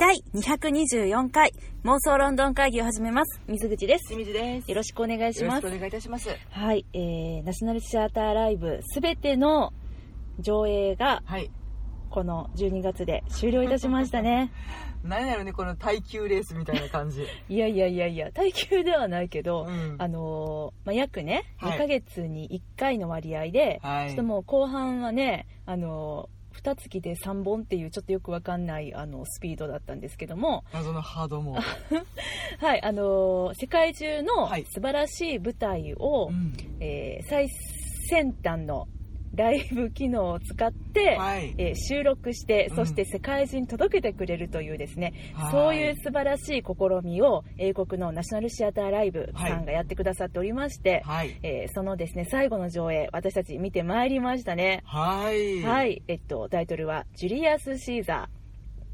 第224回妄想ロンドン会議を始めます。水口です。清水です。よろしくお願いしますよろしくお。願いいたします。はい、えー、ナショナルシアターライブすべての上映がはい。この12月で終了いたしましたね。何やろね、この耐久レースみたいな感じ。いやいやいやいや、耐久ではないけど、うんあのーまあ、約ね、はい2ヶ月に1回の割合で、はいちょっともう後半はね、あのー、2月で3本っていうちょっとよくわかんないあのスピードだったんですけども、謎のハードモー はい、あのー世界中のはい素晴らしい舞台を、ド。うん。えー最先端のライブ機能を使って、はい。えー収録してうんそして世界中に届けてくれるというですね、はいそういう素晴らしい試みを英国のナショナルシアターライブさんがやってくださっておりまして、はい。えーそのですね最後の上映私たち見てまいりましたね、はい。はいえっとタイトルは「ジュリアス・シーザー」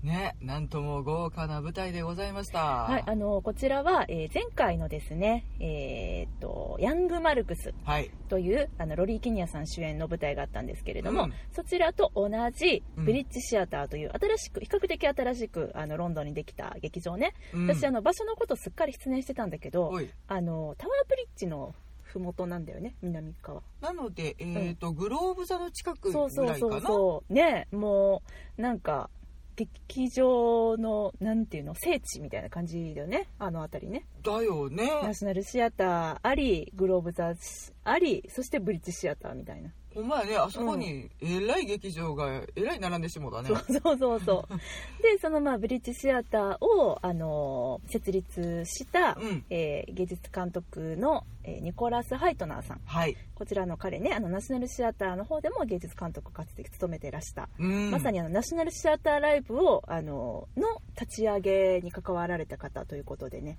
ね、なんとも豪華な舞台でございました。はい、あのこちらは、えー前回のですね、えーっとヤング・マルクスはい。というあのロリー・ケニアさん主演の舞台があったんですけれども、うんそちらと同じうんブリッジシアターという新しく比較的新しくあのロンドンにできた劇場ね、うん私あの場所のことすっかり失念してたんだけど。あのタワーブリッジの麓なんだよね南側なので、えっと、グローブ座の近くぐそうそうそうらいかな。そうねもうなんか劇場のなんていうの聖地みたいな感じだよね。あの辺りね。だよね。ナショナルシアターありグローブ座ありそしてブリッジシアターみたいなほんまやね、あそこに、えらい劇場が、えらい並んでしもうだね。そうそうそうそう でそのまあブリッジシアターを、あのー設立した、うん。えー芸術監督の、えーニコラス・ハイトナーさんはい。こちらの彼ねあのナショナルシアターの方でも芸術監督かつて務めてらした、うん。まさにあのナショナルシアターライブを、あのーの立ち上げに関わられた方ということでね、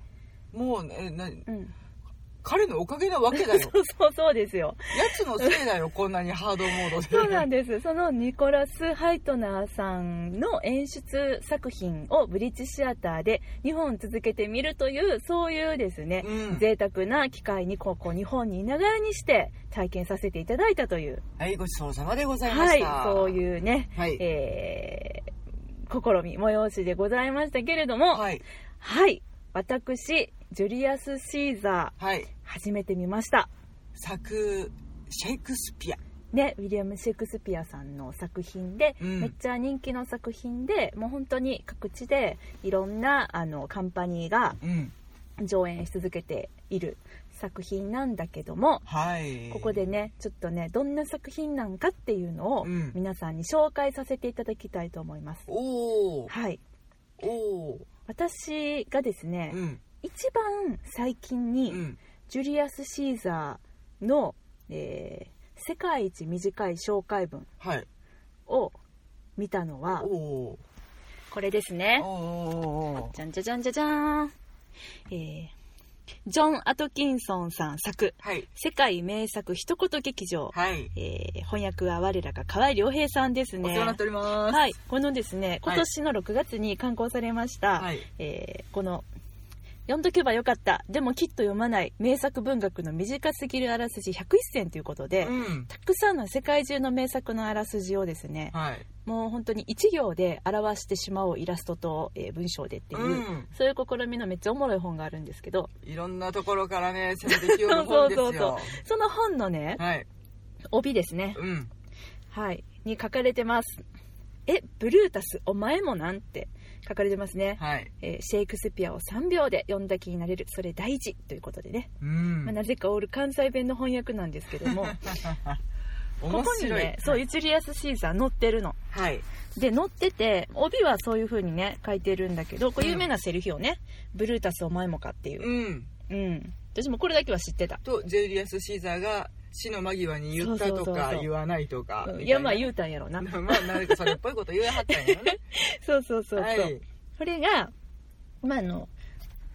もうね、なうん、彼のおかげなわけだよ。そうそうそうですよやつのせいだよ、こんなにハードモードで。そうなんです。そのニコラス・ハイトナーさんの演出作品をブリッジシアターで2本続けてみるという、そういうですね、うん贅沢な機会にここ日本にいながらにして体験させていただいたという、はい、ごちそうさまでございまはいした。、そういうね、はい。えー、試み、催しでございましたけれども、はい、はい。私、ジュリアス・シーザー、はい。初めて見ました。作、シェイクスピア。ね、ウィリアム・シェイクスピアさんの作品で、うんめっちゃ人気の作品でもう本当に各地でいろんなあのカンパニーがうん。上演し続けている作品なんだけどもはい。ここでねちょっとねどんな作品なんかっていうのをうん皆さんに紹介させていただきたいと思います、おー。はい。私がですね、うん。一番最近に、うん。ジュリアス・シーザーの、えー世界一短い紹介文はい。を見たのはおー。これですね。じゃんじゃじゃんじゃじゃーん。えー、ジョン・アトキンソンさん作、はい。世界名作一言劇場。はい。えー翻訳は我らが河合良平さんですね。お世話になっております。はい。このですね、今年の6月に刊行されました、はい。えーこの、読んどけばよかった、でもきっと読まない名作文学の短すぎるあらすじ101選ということで、うん。たくさんの世界中の名作のあらすじをですね、はい。もう本当に一行で表してしまおうイラストと、えー文章でっていう、うんそういう試みのめっちゃおもろい本があるんですけどいろんなところからね、攻めてきようの本ですよ。その本のねはい。帯ですね、うん。はいに書かれてますえブルータスお前もなんて書かれてますね、はい。えーシェイクスピアを3秒で読んだ気になれる。それ大事ということでね、うん。まあ、なぜかオール関西弁の翻訳なんですけども。こ 面こに。ねそうユチリアス・シーザー載ってるの。はい。で載ってて帯はそういう風にね書いてるんだけどこれ有名なセリフよね、ブルータスお前もかっていう。うん。うん。私もこれだけは知ってた。と、ジェリアス・シーザーが死の間際に言ったとそうそうそうそうか言わないとか。いやまあう。言うたんやろな まあ、なんかそれっぽいこと言えはったんやろね。そうそうそうそう、はい。これがまああの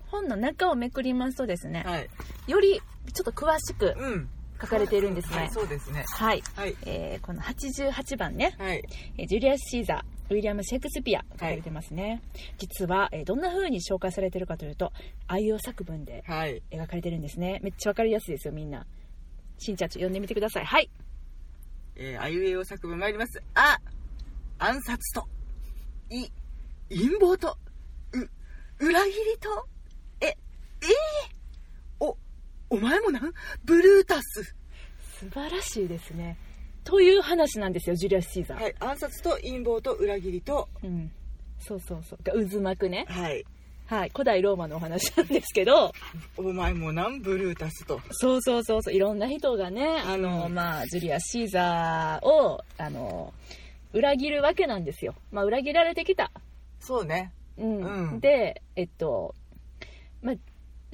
本の中をめくりますとですね、はい。よりちょっと詳しくうん。書かれているんですねはい、そうですね。はい、はい。えーこの88番ね、はい。えージュリアス・シーザーウィリアム・シェイクスピア書かれてますね、実は、えーどんな風に紹介されてるかというと愛用作文ではい。描かれてるんですねめっちゃわかりやすいですよみんなしんちゃんちょ読んでみてください。はい。えー、あいうえお作文参ります。あ、暗殺と、い、陰謀と、裏切りと。ええー、おお前もなん？ブルータス。素晴らしいですね。という話なんですよジュリアス・シーザー、はい暗殺と陰謀と裏切りと。うん、そうそうそう。が渦巻くね。はいはい古代ローマのお話なんですけど。お前もなんブルータスと。そうそうそうそういろんな人がねあの、うん。まあジュリアス・シーザーをあの裏切るわけなんですよ。まあ裏切られてきた。そうね。うん。うん。でえっとまあ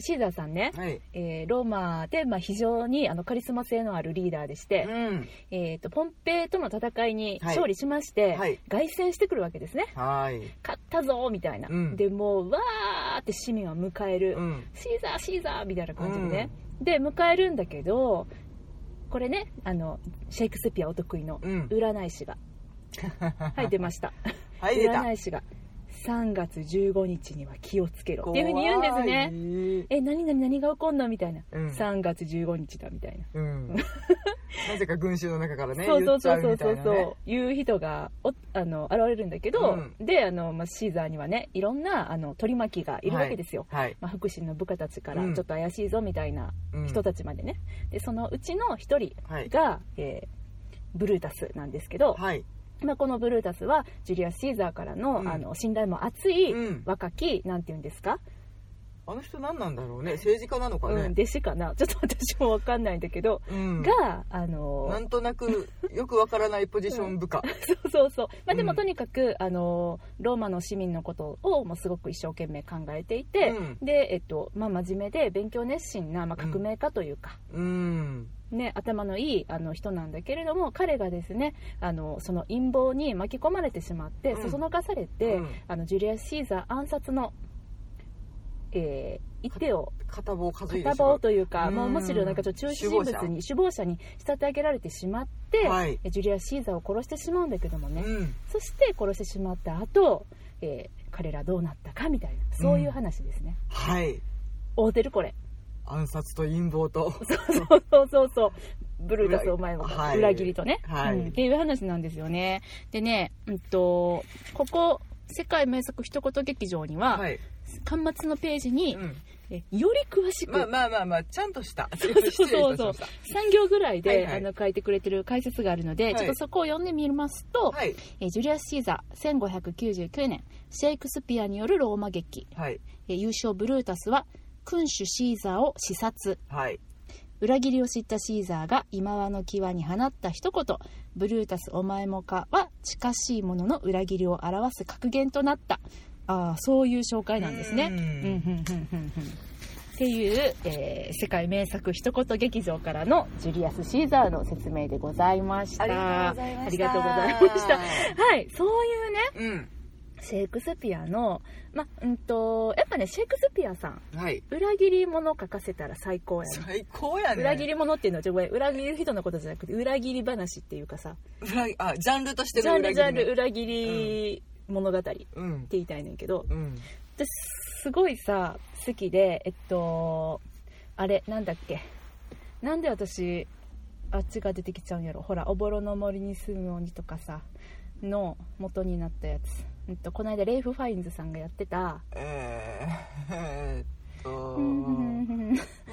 シーザーさんね、はい。えーローマで、まあ、非常にあのカリスマ性のあるリーダーでして、うん。えー、とポンペイとの戦いにはい。勝利しまして、はい。凱旋してくるわけですね。はい。勝ったぞみたいな、うん。でもうわーって市民は迎える、うん。シーザーシーザーみたいな感じでね、で迎えるんだけどこれねあのシェイクスピアお得意のうん。占い師が、はい出ました。はい出た。占い師が3月15日には気をつけろ。っていうふうに言うんですね。ね。え何何何が起こんのみたいな、うん。3月15日だみたいな。うん。なぜか群衆の中からねそうそうそう言そうそう。っちゃうねそういう人がおあの現れるんだけど、うであの、まあ、シーザーにはねいろんなあの取り巻きがいるわけですよ、はい。まあ、福祉の部下たちからうん。ちょっと怪しいぞみたいなうん。人たちまでね、でそのうちの一人はい。が、えーブルータスなんですけど、はいまあ、このブルータスはジュリアス・シーザーからの,、うん。あの信頼も厚い、うん。若きなんていうんですか、あの人何なんだろうね。政治家なのかうん、ね弟子かな。ちょっと私も分かんないんだけど、うん。があのなんとなくよくわからないポジション部下。そうそうそう、まあ、でもうん。とにかく、あのローマの市民のことをもうすごく一生懸命考えていて、うん。で、えっとまあ、真面目で勉強熱心な、まあ、革命家というか、うん。ね、頭のいいあの人なんだけれども彼がですねあのその陰謀に巻き込まれてしまって、うん。そそのかされて、うん。あのジュリアス・シーザー暗殺の、えー一手を片棒片う。棒というか、うん。まあ、むしろなんかちょっと中心人物に首謀者。に仕立て上げられてしまって、はい。ジュリアス・シーザーを殺してしまうんだけどもね、うん。そして殺してしまった後、えー彼らどうなったかみたいなそういう話ですね、はい。合うてるこれ。暗殺と陰謀と。そうそうそうそうブルータス裏お前も、はい。裏切りとね、はい。うん。っていう話なんですよね。でね、うんと、ここ世界名作一言劇場には、はい端末のページに、うん。えより詳しく、まあまあまあまあちゃんとした。そうそうそう失礼いたしました。3行ぐらいで、はいはい。あの書いてくれてる解説があるので、はい。ちょっとそこを読んでみますと、はい。えージュリアス・シーザー1599年シェイクスピアによるローマ劇、はい。えー優勝ブルータスは君主シーザーを視察はい。裏切りを知ったシーザーが今和の際に放った一言「ブルータスお前もか」は近しいものの裏切りを表す格言となったああそういう紹介なんですね。うん。うんうんうん。うんうんっていう、えー世界名作一言劇場からのジュリアス・シーザーの説明でございました。ありがとうございました。ありがとうございました。はい、そういうね、うん。シェイクスピアの、ま、うんと、やっぱね、シェイクスピアさん、はい。裏切り者書かせたら最高やね。最高やね。裏切り者っていうのは裏切る人のことじゃなくて裏切り話っていうかさ。裏あジャンルとしてジャンルジャンルね。裏切り物語ってうん。言いたいねんけど。うん。私すごいさ好きでえっとあれなんだっけ。なんで私あっちが出てきちゃうんやろ。ほら「おぼろの森に住む鬼」とかさの元になったやつ、うんと、この間レイフ・ファインズさんがやってたえーえーえー。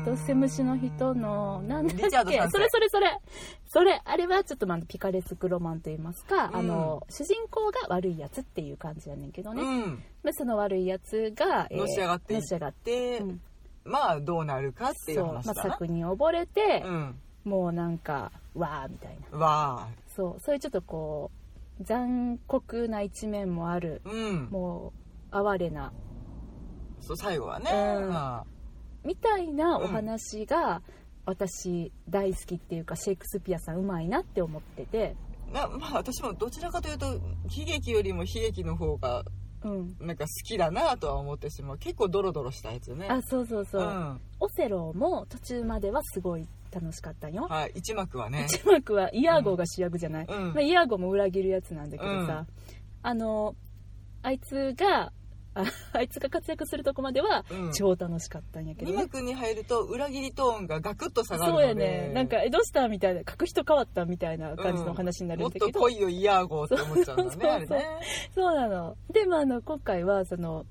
っと、セムシの人の、なんだっけそれそれそれ。それ、あれはちょっとまあピカレスクロマンと言いますか、うん。あの、主人公が悪いやつっていう感じやねんけどね。うん。でその悪いやつが、のし上がっていっのし上がって、でうん。まあどうなるかっていうそう、まあ、話だな作に溺れて、うん。もうなんか、わーみたいな。わあそう、そういうちょっとこう、残酷な一面もある、うん。もう、哀れな、そう最後はね。うん。まあみたいなお話が、私大好きっていうかシェイクスピアさんうまいなって思ってて、なまあ私もどちらかというと悲劇よりも悲劇の方がうん、なんか好きだなとは思ってしまう。結構ドロドロしたやつね。あそうそうそう、ん。オセロも途中まではすごい楽しかったんよ、はい一幕はね。一幕はイヤーゴが主役じゃない、うん。まあ、イヤーゴも裏切るやつなんだけどさ、あのあいつがああいつが活躍するとこまではうん。超楽しかったんやけど2ね、幕に入ると裏切りトーンがガクッと下がるそうやね。なんかえどうしたみたいな書く人変わったみたいな感じの話になるもっんだけど、と来いよイヤーゴーって思っちゃうんだね そうそうそう。あれね。そうなの。でもあの今回はその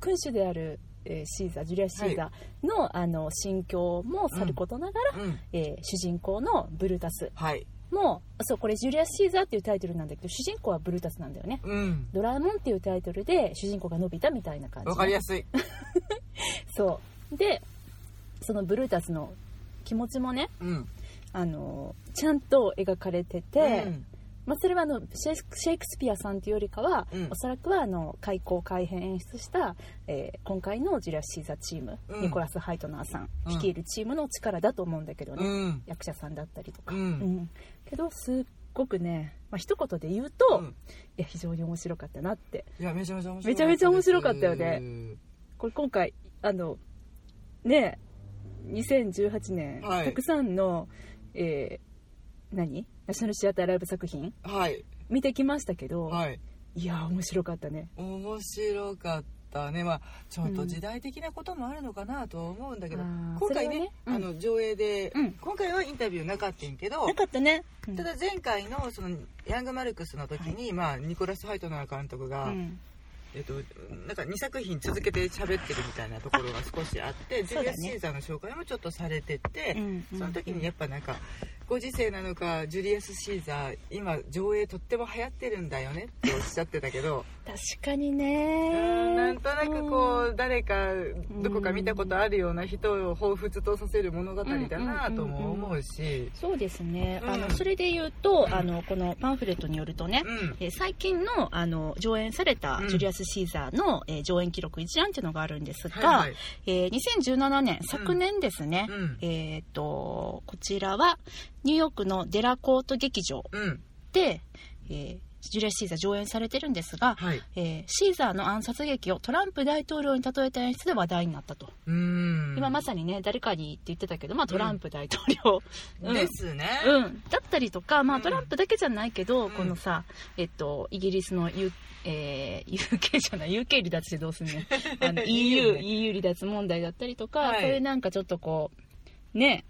君主である、えーシーザージュリアス・シーザーの,、あの心境もさることながら、うん。えー主人公のブルータス。はいもそうこれジュリアス・シーザーっていうタイトルなんだけど主人公はブルータスなんだよね。うん。ドラえもんっていうタイトルで主人公が伸びたみたいな感じ。わかりやすい。そう。でそのブルータスの気持ちもねうん。あのちゃんと描かれてて、うんまあ、それはあのシェイクシェイクスピアさんというよりかは、うん。おそらくはあの開校改編演出した、えー今回のジュリアス・シーザーチーム、うん。ニコラス・ハイトナーさんうん。率いるチームの力だと思うんだけどね、うん。役者さんだったりとか、うん。うん。けどすっごくね、まあ一言で言うと、うん。いや非常に面白かったなって。いやめちゃめちゃ面白いめちゃめちゃ面白かったよね。これ今回あのね2018年、はい。たくさんの、えー何？ナショナルシアターライブ作品？はい。見てきましたけど、はい。いや面白かったね。面白かったね。まあちょっと時代的なこともあるのかなとは思うんだけど、あー今回ねそれはね。うん。あの上映で、うん。今回はインタビューなかったんけどなかったね、うん。ただ前回のそのヤングマルクスの時に、まあ、ニコラス・ハイトナー監督が、うんえっと、なんか2作品続けて喋ってるみたいなところが少しあってジュリアス・シーザーの紹介もちょっとされてて、うんその時にやっぱなんかご時世なのかジュリアス・シーザー今上映とっても流行ってるんだよねっておっしゃってたけど確かにうねんなんとなくこうう誰かどこか見たことあるような人を彷彿とさせる物語だなとも思うし。そうですね、うん。あのそれで言うとあのこのパンフレットによるとね、うん。えー最近のあの上演されたうん。ジュリアス・シーザーの、えー上演記録一覧っていうのがあるんですが、えー2017年昨年ですね、うん。えっ、とこちらはニューヨークのデラコート劇場うん。で、えージュリアス・シーザー上演されてるんですが、はい。えーシーザーの暗殺劇をトランプ大統領に例えた演出で話題になったと、うん。今まさにね誰かにって言ってたけど、まあ、トランプ大統領、うん。ですね、うん、だったりとか、まあ、うん。トランプだけじゃないけど、うん。このさ、えっと、イギリスの U、えー UK じゃない UK 離脱してどうすん ね。んあの EU, EU 離脱問題だったりとか、はい。そういうなんかちょっとこうね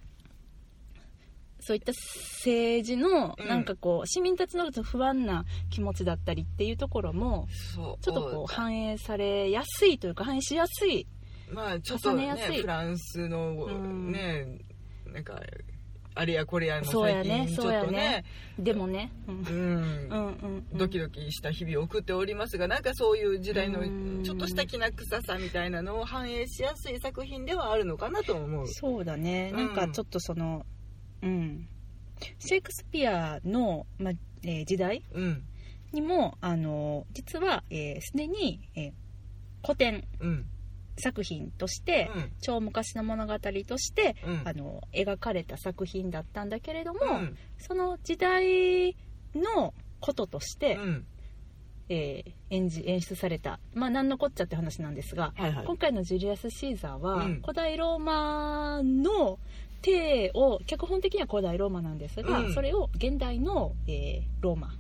そういった政治のうん。なんかこう、市民たちの不安な気持ちだったりっていうところもそう。ちょっとこう反映されやすいというか反映しやすい。まあちょっとね重ねやすい。フランスのうん。ね、なんかあれやこれやのそうやね最近ちょっとそうやね。ねでもね、うん。うん。うんうんうん。ドキドキした日々を送っておりますがなんかそういう時代のうん。ちょっとしたきな臭さみたいなのを反映しやすい作品ではあるのかなと思う。そうだね、うんなん。かちょっとそのうん。シェイクスピアの、まえー時代うん。にもあの実はすで、えー既に、えー古典うん。作品として、うん。超昔の物語として、うん。あの描かれた作品だったんだけれども、うん。その時代のこととして、うん。えー演じ演出された、まあ、何のこっちゃって話なんですが、はいはい。今回のジュリアス・シーザーは、うん。古代ローマの体を脚本的には古代ローマなんですが、うんそれを現代の、えーローマ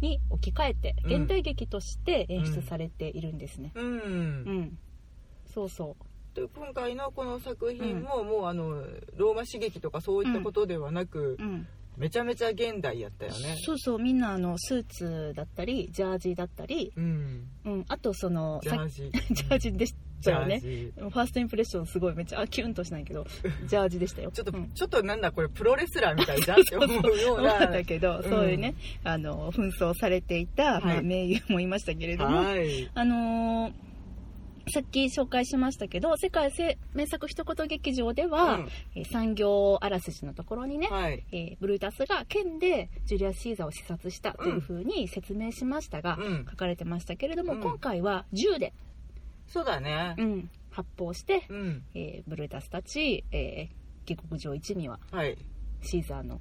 に置き換えてうん現代劇として演出されているんですね。うんうん、そうそうで今回のこの作品も、もうあのローマ刺激とかそういったことではなく、う、うん、めちゃめちゃ現代やったよねそうそうみんなあのスーツだったりジャージだったり、うんうん、あとそのジャージジャージでしたよねファーストインプレッションすごいめっちゃあキュンとしないけど ジャージでしたよ。ちょっと、うん。ちょっとなんだこれプロレスラーみたいじゃんって思うよう思っなたけど、うん。そういうねあの紛争されてい。た、まあ、はい名優もいましたけれども、はい。あのーさっき紹介しましたけど世界名作一言劇場では、うん。えー産業あらすじのところにね、はい。えーブルータスが剣でジュリアス・シーザーを視察したというふうに説明しましたが、うん。書かれてましたけれども、うん。今回は銃で、そうだね。うん。発砲して、うん。えーブルータスたち、えー下克上一味ははい。シーザーの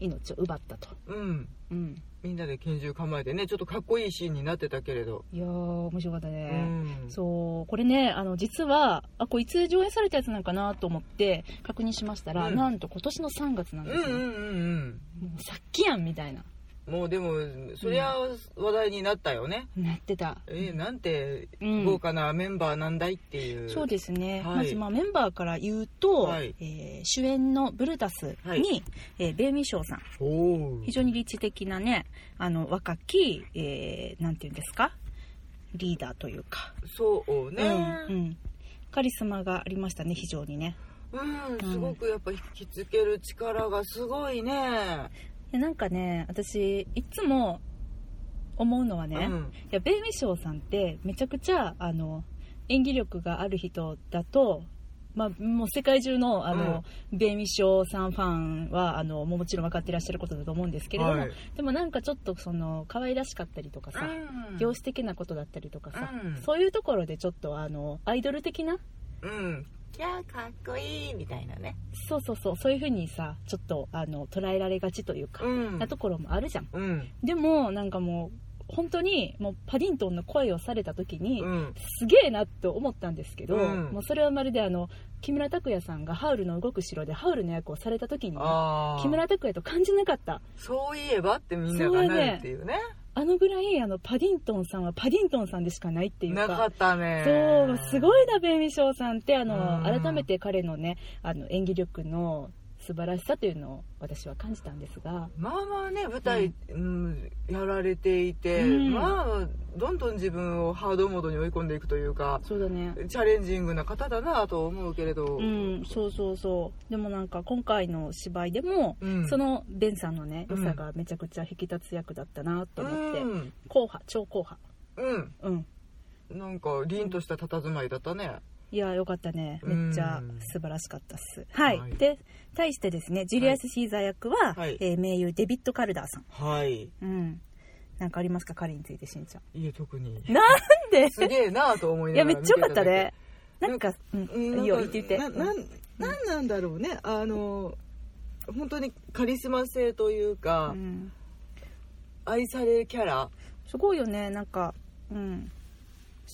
命を奪ったと、うん。うん、みんなで拳銃構えてねちょっとかっこいいシーンになってたけれど。いやー面白かったうね、ん。そうこれねあの実はあこれいつ上映されたやつなんかなと思って確認しましたら、うん。なんと今年の3月なんですよ、うんうんうんもうさっきやんみたいな。うんもうでもそりゃ話題になったよね、なってた、えーなんてうん豪華なメンバーなんだいっていう、そうですね、はい。まずまあメンバーから言うと、はい。えー主演のブルータスに、はい。えーベイミーショー。さん非常に理知的なねあの若き、えーなんていうんですか？リーダーというか、そうね。うんうん、カリスマがありましたね非常にね。うん、すごくやっぱ引きつける力がすごいね。いやなんかね私いつも思うのはね、うん。いやベイミショーさんってめちゃくちゃあの演技力がある人だと、まあ、もう世界中のあの、ベイミショーさんファンはあのもちろん分かってらっしゃることだと思うんですけれども、はい。でもなんかちょっとその可愛らしかったりとかさ、うん。容姿的なことだったりとかさ、うん。そういうところでちょっとあのアイドル的なうんキャーかっこいいみたいなね。そうそうそうそういう風にさちょっとあの捉えられがちというか、うん。なところもあるじゃん。うん。でもなんかもう本当にもうパディントンの声をされた時に、うん。すげえなって思ったんですけど、うん。もうそれはまるであの木村拓哉さんがハウルの動く城でハウルの役をされた時に木村拓哉と感じなかった。そういえばってみんながなるっていうねあのぐらいあのパディントンさんはパディントンさんでしかないっていうか。なかったね。そうすごいなベイミショーさんってあのうん。改めて彼のねあの演技力の素晴らしさというのを私は感じたんですが。まあまあね舞台、うん。やられていて、うん。まあどんどん自分をハードモードに追い込んでいくというかそうだね。チャレンジングな方だなと思うけれど、うんそうそうそう。でもなんか今回の芝居でも、うん。そのベンさんのねうん。良さがめちゃくちゃ引き立つ役だったなと思って、うん。硬派超硬派。うん。うん。なんか凛とした佇まいだったねいやよかったね。うん。めっちゃ素晴らしかったっす。はい、はい。で対してですねジュリアス・シーザー役は、はい。えー名優デビッド・カルダーさん。はい。うん。なんかありますか？彼についてしんちゃん。いえ特に。なんで？すげえなと思いいながらやめっちゃよかったね。なんかうん。いいよ言って言って。ななん。なんなんだろうね。あの本当にカリスマ性というか、うん。愛されキャラ。すごいよね。なんかうん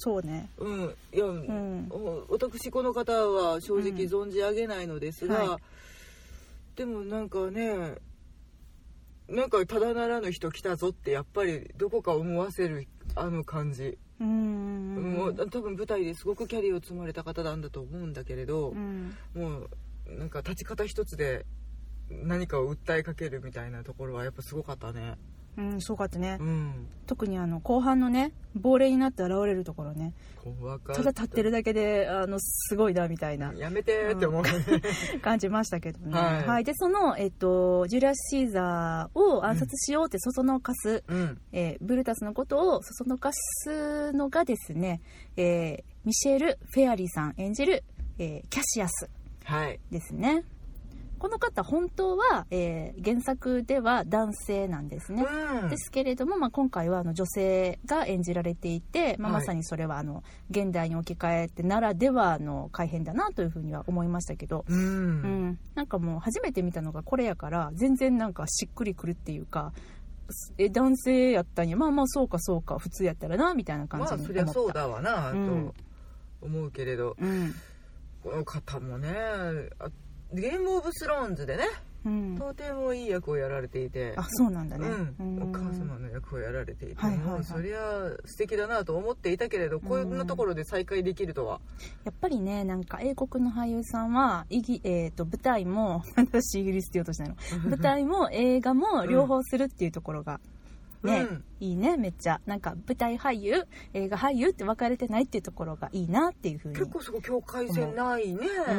そうね。うん。いや、ん。お私この方は正直存じ上げないのですが、うんはい。でもなんかねなんかただならぬ人来たぞってやっぱりどこか思わせるあの感じ、うん。もう多分舞台ですごくキャリアを積まれた方なんだと思うんだけれどう、ん。もうなんか立ち方一つで何かを訴えかけるみたいなところはやっぱすごかったねうんすごかったね。うん。特にあの後半のね亡霊になって現れるところね。怖かった。ただ立ってるだけであのすごいなみたいな。やめてーって思うね、感じましたけどね、はい。でその、えっと、ジュリアス・シーザーを暗殺しようってそそのかす、うん。えーブルタスのことをそそのかすのがですね、えーミシェル・フェアリーさん演じる、えーキャシアスはい。ですねこの方本当は、えー原作では男性なんですね、うん。ですけれども、まあ、今回はあの女性が演じられていて、まあ、はい。まさにそれはあの現代に置き換えてならではの改変だなというふうには思いましたけど、うん。うん、なんかもう初めて見たのがこれやから全然なんかしっくりくるっていうかえ男性やったんや。まあまあそうかそうか普通やったらなみたいな感まじに思った、あそりゃそうだわなうん。と思うけれど、うん。この方もねあゲームオブスローンズでねうん、とてもいい役をやられていて。あそうなんだね、うん、うん。お母様の役をやられていて、はいはいはい。もうそりゃ素敵だなと思っていたけれどこんなところで再会できるとは、やっぱりねなんか英国の俳優さんはイギ、えー、と舞台も 私イギリスって言おうとしたの。舞台も映画も両方するっていうところが、ね、うん。いいねめっちゃ。なんか舞台俳優映画俳優って分かれてないっていうところがいいなっていうふうに結構そこ境界線ないね。う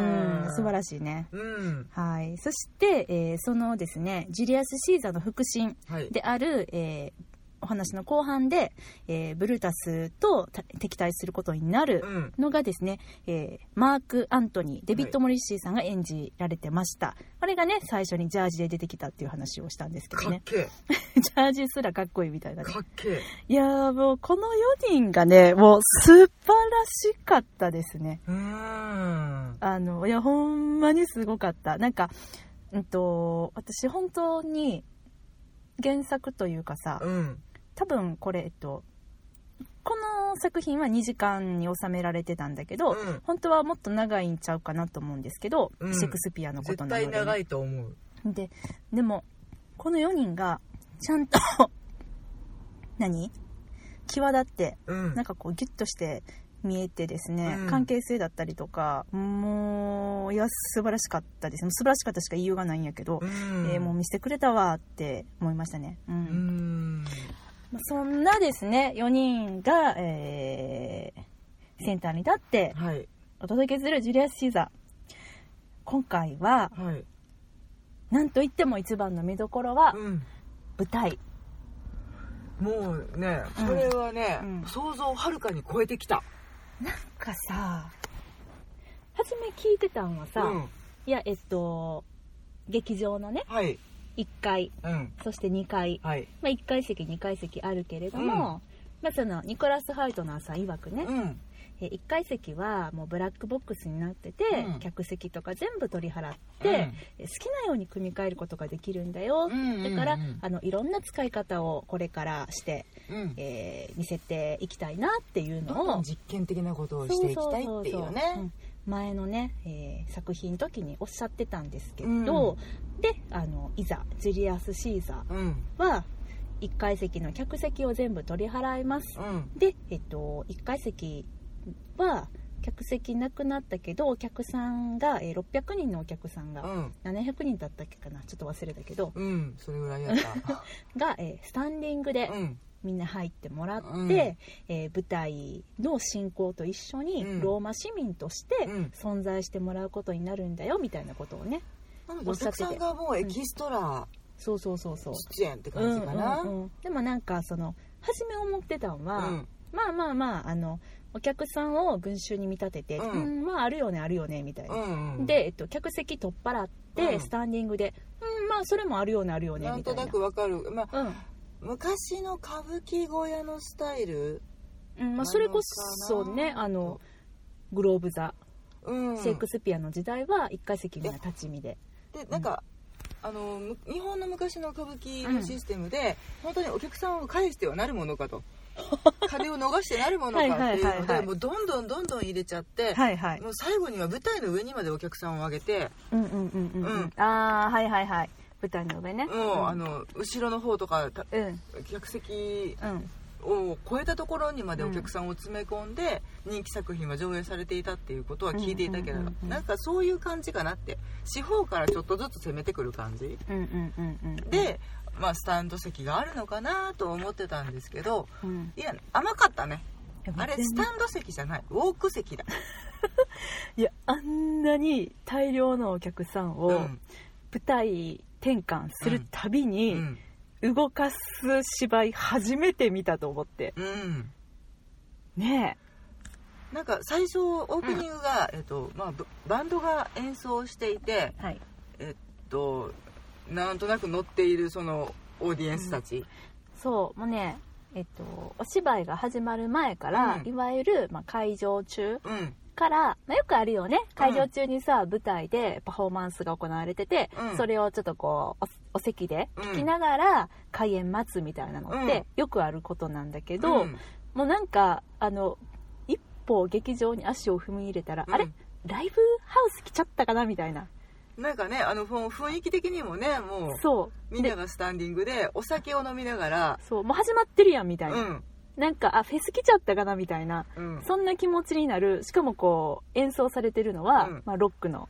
ん素晴らしいね。うん。はい。そして、えーそのですねジュリアス・シーザーの腹心はい。である、えーお話の後半で、えーブルータスとた敵対することになるうん。のがですね、えーマーク・アントニーデビッド・モリッシーさんが演じられてました、あれがね最初にジャージで出てきたっていう話をしたんですけどね。ジャージすらかっこいいみたいなえね。かっけえ。いやーもうこの4人がねもう素晴らしかったですね。うーん。あのいやほんまにすごかった。なんかうんと私本当に原作というかさうん多分これえっとこの作品は2時間に収められてたんだけど、うん。本当はもっと長いんちゃうかなと思うんですけど、うん。シェイクスピアのこと絶なので、ね、対長いと思う。ででもこの4人がちゃんと 何？際立ってうん。なんかこうギュッとして見えてですね、うん。関係性だったりとかもういや素晴らしかったです。素晴らしかったしか言いようがないんやけど、うん。えーもう見せてくれたわって思いましたね、うんそんなですね4人が、えーセンターに立ってはい。お届けするジュリアス・シーザー。今回ははい。なんといっても一番の見どころはうん。舞台。もうねうん。これはね、うん。想像をはるかに超えてきた。なんかさ初め聞いてたんはさ、うん。いやえっと劇場のねはい1階うん。そして2階、はい。まあ、1階席2階席あるけれども、うん。まあ、そのニコラス・ハイトナーさん曰くね、うん。え1階席はもうブラックボックスになってて、うん。客席とか全部取り払って、え好きなように組み替えることができるんだよ、うんだから、あのいろんな使い方をこれからして、うん。えー見せていきたいなっていうのを。実験的なことをしていきたいっていうそうそうそうそう前のね、えー作品の時におっしゃってたんですけど、うん。であのいざジュリアス・シーザうん。ーは1階席の客席を全部取り払います。うん。で、えっと、1階席は客席なくなったけどお客さんが、えー600人のお客さんが、うん。700人だったっけかな？ちょっと忘れたけど。うん。それぐらいやった。が、えースタンディングでうんみんな入ってもらって、うん。えー舞台の進行と一緒にうん。ローマ市民としてうん。存在してもらうことになるんだよみたいなことをねお客さんがもうエキストラそうそうそうそう。出演って感じかな？うんうんうんでもなんかその初め思ってたんは、うん。まあまあまああのお客さんを群衆に見立てて、ううんんまああるよねあるよねみたいな、うんうん。で、えっと、客席取っ払って、うん。スタンディングでうんまあそれもあるよねあるよねみたいな。なんとなくわかる。まあうん昔の歌舞伎小屋のスタイル？うんまあ、それこそねあのグローブ座、うん。シェイクスピアの時代は一階席みんな立ち見で。でなんか、あのむ日本の昔の歌舞伎のシステムで、本当にお客さんを返してはなるものかと。金を逃してなるものかっていうのはいはいはいはい。でもうどんどんどんどん入れちゃって、はいはい。もう最後には舞台の上にまでお客さんを上げて、うんうんうんうん、うん。うん。ああはいはいはい舞台の上ね。もう、あの後ろの方とかたうん。客席うん。を超えたところにまでお客さんを詰め込んで、人気作品は上映されていたっていうことは聞いていたけれど、うんうんうんうん。なんかそういう感じかなって。四方からちょっとずつ攻めてくる感じ。うんうんうんうんで、まあ、スタンド席があるのかなと思ってたんですけどうん。いや甘かったね。あれスタンド席じゃない。ウォーク席だ。いやあんなに大量のお客さんをうん。舞台転換するたびうにん。動かす芝居初めて見たと思って。うん。ねなんか最初オープニングが、えっとまあ、ブバンドが演奏していてえはい。えっとなんとなく乗っているそのオーディエンスたち、そう。もうねえっとお芝居が始まる前から、うん。いわゆる、まあ、会場中うんから、まあ、よくあるよね。会場中にさ、舞台でパフォーマンスが行われてて、うん。それをちょっとこうおお席でうん。聞きながら開演待つみたいなのって、うん。よくあることなんだけど、うん。もうなんかあの一歩劇場に足を踏み入れたら、うん。あれ？ライブハウス来ちゃったかなみたいな。なんかねあのふ雰囲気的にもねもうそう。みんなでがスタンディングでお酒を飲みながら。そうもう始まってるやんみたいな、うんなんかあフェス来ちゃったかなみたいな。うん。そんな気持ちになる。しかもこう演奏されてるのは、うん。まあ、ロックの、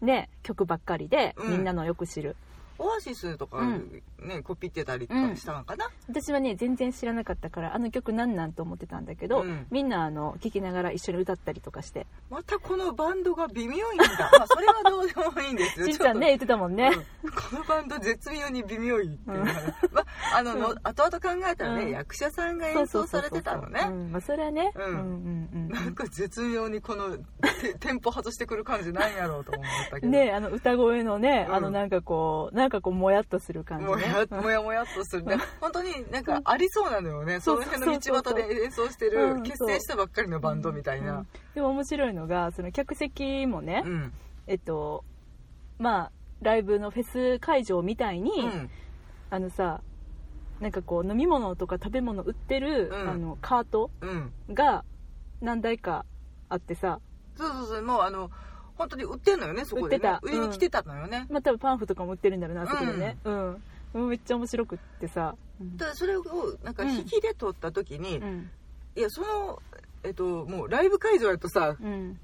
ね、曲ばっかりで、うん。みんなのよく知る。オアシスとかうんね、コピってたりとかしたのかな、私はね全然知らなかったからあの曲なんなんと思ってたんだけど、うん。みんなあの聴きながら一緒に歌ったりとかして。またこのバンドが微妙いんだ、まあ、それはどうでもいいんです。よ しんちゃんね言ってたもんね、うん。このバンド絶妙に微妙いっていう話、まああの、うん。後々考えたらね、うん。役者さんが演奏されてたのね。うん。まあ、それはね、うん。うんうんうんなんか絶妙にこのテテンポ外してくる感じなんやろうと思ったけど。ねあの歌声のね、うん。あのなんかこうなんかこうもやっとする感じね。もやもやもやっとする。ね本当になんかありそうなのよね。その辺の道端で演奏してるうん結成したばっかりのバンドみたいうん。なでも面白いのがその客席もね、うん。えっとまあライブのフェス会場みたいに、うん。あのさなんかこう飲み物とか食べ物売ってる、うん。あのカートうん。が何台かあってさ。そうそうそう。もうあの本当に売ってんのよねそこで、ね、売ってた。売りに来てたのよね、まあ多分パンフとかも売ってるんだろうなあそこでね。うん、もうめっちゃ面白くってさ。うん。ただそれをなんか引きで撮った時に、うん。いやそのえっともうライブ会場やとさうん。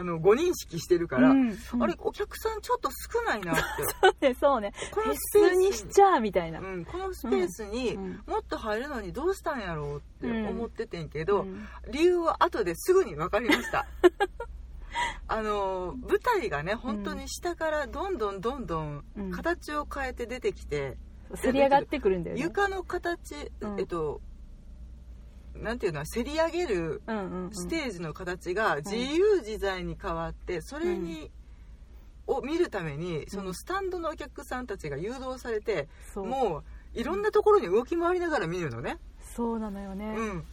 あの5人式してるから、うんあれお客さんちょっと少ないなって。そうねそうね。このスペーススにしちゃうみたいな、うん、このスペースにうんもっと入るのにどうしたんやろうって思っててんけど、うん。理由は後ですぐに分かりました あの舞台がね本当に下からどんどんどんどんうん。形を変えて出てきて、せり上がってくるんだよね。床の形、うん。えっとなんていうのせり上げるうんうんうん。ステージの形が自由自在に変わってそれに、を見るためにそのスタンドのお客さんたちが誘導されて、もういろんなところに動き回りながら見るのね。そうなのよね、うん。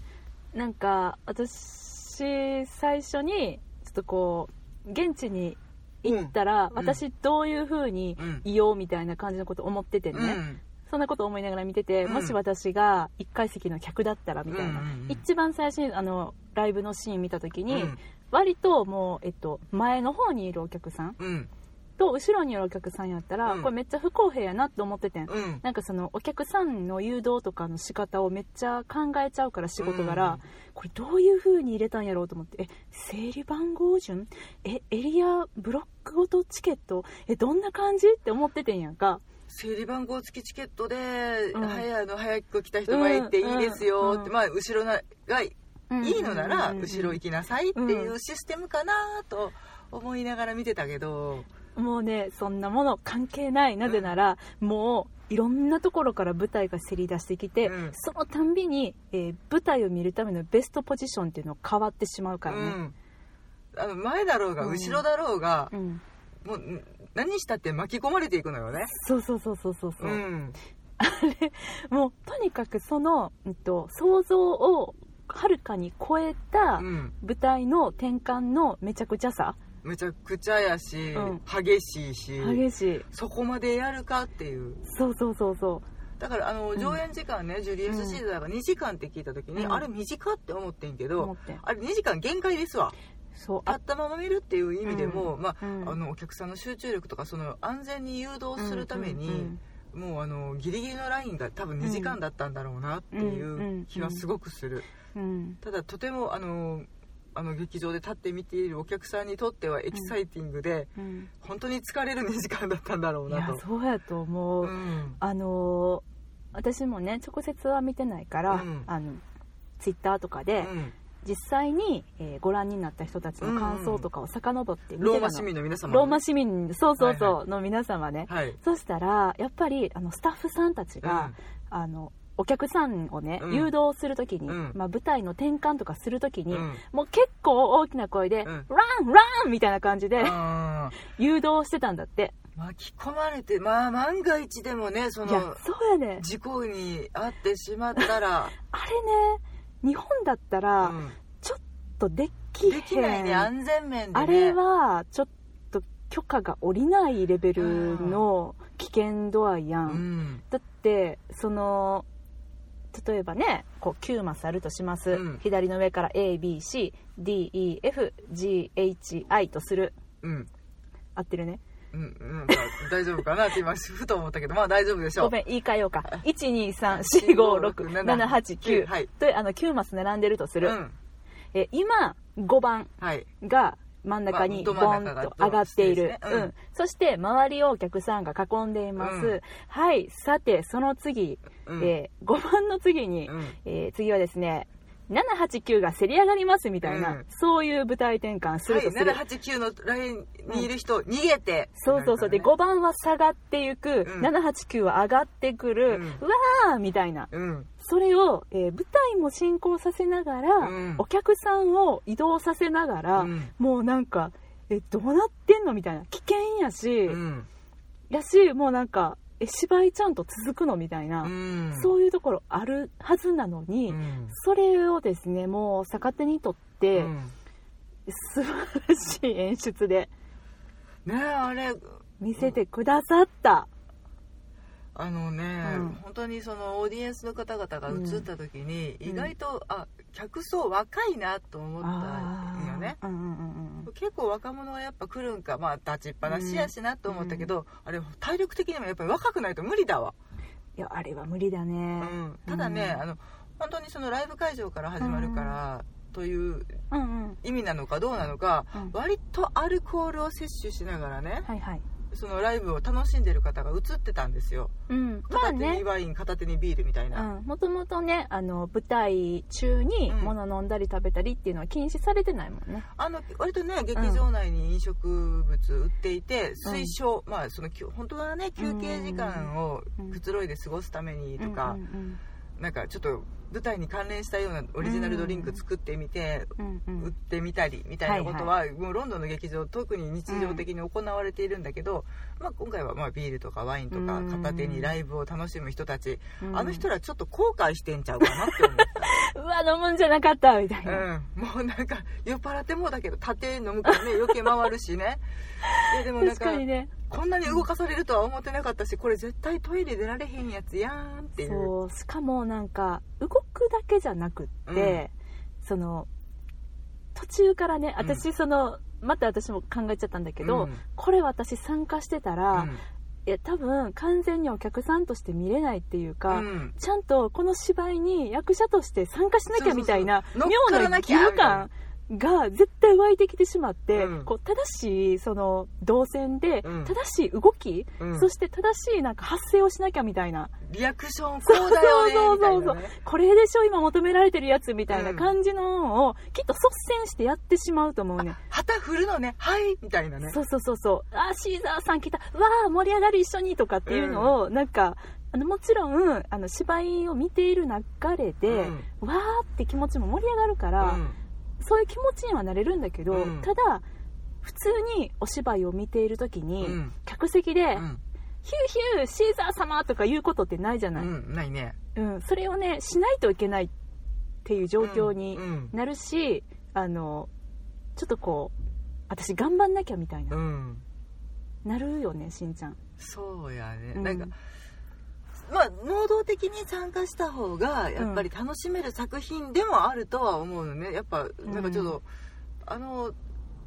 なんか私最初にとこう現地に行ったら、ん。私どういう風にうん。いようみたいな感じのこと思っててね、うん。そんなこと思いながら見てて、うん。もし私が1階席の客だったらみたいな、一番最初にあのライブのシーン見た時に、うん。割ともう、えっと、前の方にいるお客さんと後ろにいるお客さんやったら、うん。これめっちゃ不公平やなって思っててん、うん。なんかそのお客さんの誘導とかの仕方をめっちゃ考えちゃうから仕事柄、うん。これどういう風に入れたんやろうと思ってえ整理番号順？えエリアブロックごとチケット？えどんな感じって思っててんやんか。整理番号付きチケットで、うん。早いの早く来た人が行っていいですよって、うんまあ後ろながいいのならうん後ろ行きなさいっていうシステムかなと思いながら見てたけど、もうねそんなもの関係ない。なぜなら、もういろんなところから舞台がせり出してきて、うん。そのたんびに、えー舞台を見るためのベストポジションっていうのが変わってしまうからね、うん。あの前だろうがうん。後ろだろうが、うん。もう何したって巻き込まれていくのよね。そうそうそうそうそうそう、うん。もうとにかくその、うんと、想像をはるかに超えたうん。舞台の転換のめちゃくちゃさめちゃくちゃやし、うん。激しいし激しい。そこまでやるかっていう。そうそうそうそだからあのん。上演時間ね、ジュリアス・シーザーが2時間って聞いた時に、うん。あれ短って思ってんけうど、あれ2時間限界ですわ。そう。あ立ったまま見るっていう意味でも、まあうん。あのお客さんの集中力とかその安全に誘導するために、もうあのギリギリのラインが多分2時間だったんだろうなっていう気はすごくする、うん。ただとてもあのあの劇場で立って見ているお客さんにとってはエキサイティングで、うん。本当に疲れる2時間だったんだろういやなと。そうやと思う、うん。あのー私もね直接は見てないから、うん。あのツイッターとかで、うん。実際に、えーご覧になった人たちの感想とかを遡って見てたの、ローマ市民の皆様ローマ市民そうそうそう、はいの皆様ね、はい。そしたらやっぱりあのスタッフさんたちが、あのお客さんをね、うん。誘導するときに、うん。まあ、舞台の転換とかするときに、うん。もう結構大きな声で「ん。ランラン!」みたいな感じであー。誘導してたんだって。巻き込まれてまあ万が一でもねそいやのそうやね。事故に遭ってしまったら、あれね日本だったら、うん。ちょっとできへん。できないね安全面でね。あれはちょっと許可が下りないレベルの危険度合いやん、うん。だってその例えばねこう9マスあるとします、うん。左の上から ABCDEFGHI とする。うん。合ってるね。うんうんまあ大丈夫かなって今ふと思ったけどまあ大丈夫でしょう。ごめん言い換えようか。123456789はいとあの9マス並んでるとする、うん。え今5番はい。が真ん中にボンと上がっている、ね。うん。うん。そして周りをお客さんが囲んでいます、うん。はい。さてその次、うん。えー5番の次に、うん。えー次はですね789が競り上がりますみたいな、うん。そういう舞台転換すはいるとする、789のラインにいる人、逃げて。そうそうそう。で5番は下がっていく、うん。789は上がってくる、うん。うわーみたいな。うんそれを、えー舞台も進行させながら、うん。お客さんを移動させながら、うん。もうなんかえどうなってんのみたいな。危険やし、うん。やしもうなんかえ芝居ちゃんと続くのみたいな、うん。そういうところあるはずなのに、うん。それをですねもう逆手にとって、うん。素晴らしい演出でねあれ見せてくださった、あのね、うん。本当にそのオーディエンスの方々が映った時に、うん。意外とあ客層若いなと思ったよね。ー。うんうんうんうん。結構若者はやっぱ来るんかまあ立ちっぱなしやしなと思ったけど、あれ体力的にもやっぱり若くないと無理だわ、いやあれは無理だうね、ん、ただね、うん。あの本当にそのライブ会場から始まるから、といううんうん。意味なのかどうなのか、うん。割とアルコールを摂取しながらねはいはいそのライブを楽しんでる方が映ってたんですよ。うん。まあ片手にね。ワイン片手にビールみたいな、もともとねあの舞台中にうん。物飲んだり食べたりっていうのは禁止されてないもんね。あの割とね劇場内に飲食物売っていて、推奨、まあその本当はね休憩時間をうん。くつろいで過ごすためにとか、うんうん。なんかちょっと舞台に関連したようなオリジナルドリンク作ってみて、うんうん。売ってみたりみたいなことは、もうロンドンの劇場特に日常的に行われているんだけど、まあ、今回はまあビールとかワインとかうん。片手にライブを楽しむ人たち、うん。あの人らちょっと後悔してんちゃうかなって思った。うわ飲むんじゃなかったみたいな、うん、もうなんか酔っ払ってもうだけど縦飲むからね 余計回るしね。いやでもなん確かね。こんなに動かされるとは思ってなかったしこれ絶対トイレ出られへんやつやんっていう。そうしかもなんか動くだけじゃなくって、その途中からねうん。私その、また私も考えちゃったんだけど、うん。これ私参加してたら、うんいや多分完全にお客さんとして見れないっていうか、うん。ちゃんとこの芝居に役者として参加しなきゃみたいな妙な義務感が絶対湧いてきてしまって、うん。こう正しいその動線でうん。正しい動き、うん。そして正しいなんか発声をしなきゃみたいな。リアクションこうだよねそうそうそうそう。ね。これでしょ今求められてるやつみたいな感じのをきっと率先してやってしまうと思うね。旗振るのね。はいみたいなね。そうそうそうそう。あーシーザーさん来た。わあ盛り上がる一緒にとかっていうのを、なんかあのもちろんあの芝居を見ている流れで、わーって気持ちも盛り上がるから、うんそういう気持ちにはなれるんだけど、うん。ただ普通にお芝居を見ている時に、うん。客席で、うん。ヒューヒューシーザー様とか言うことってないじゃない、うん。ないね。うん、それをねしないといけないっていう状況にうん。なるし、あのちょっとこう私頑張んなきゃみたいな、うん。なるよねしんちゃん、そうやね、うん。なんかまあ能動的に参加した方がやっぱり楽しめる作品でもあるとは思うのね。やっぱなんかちょっと、あの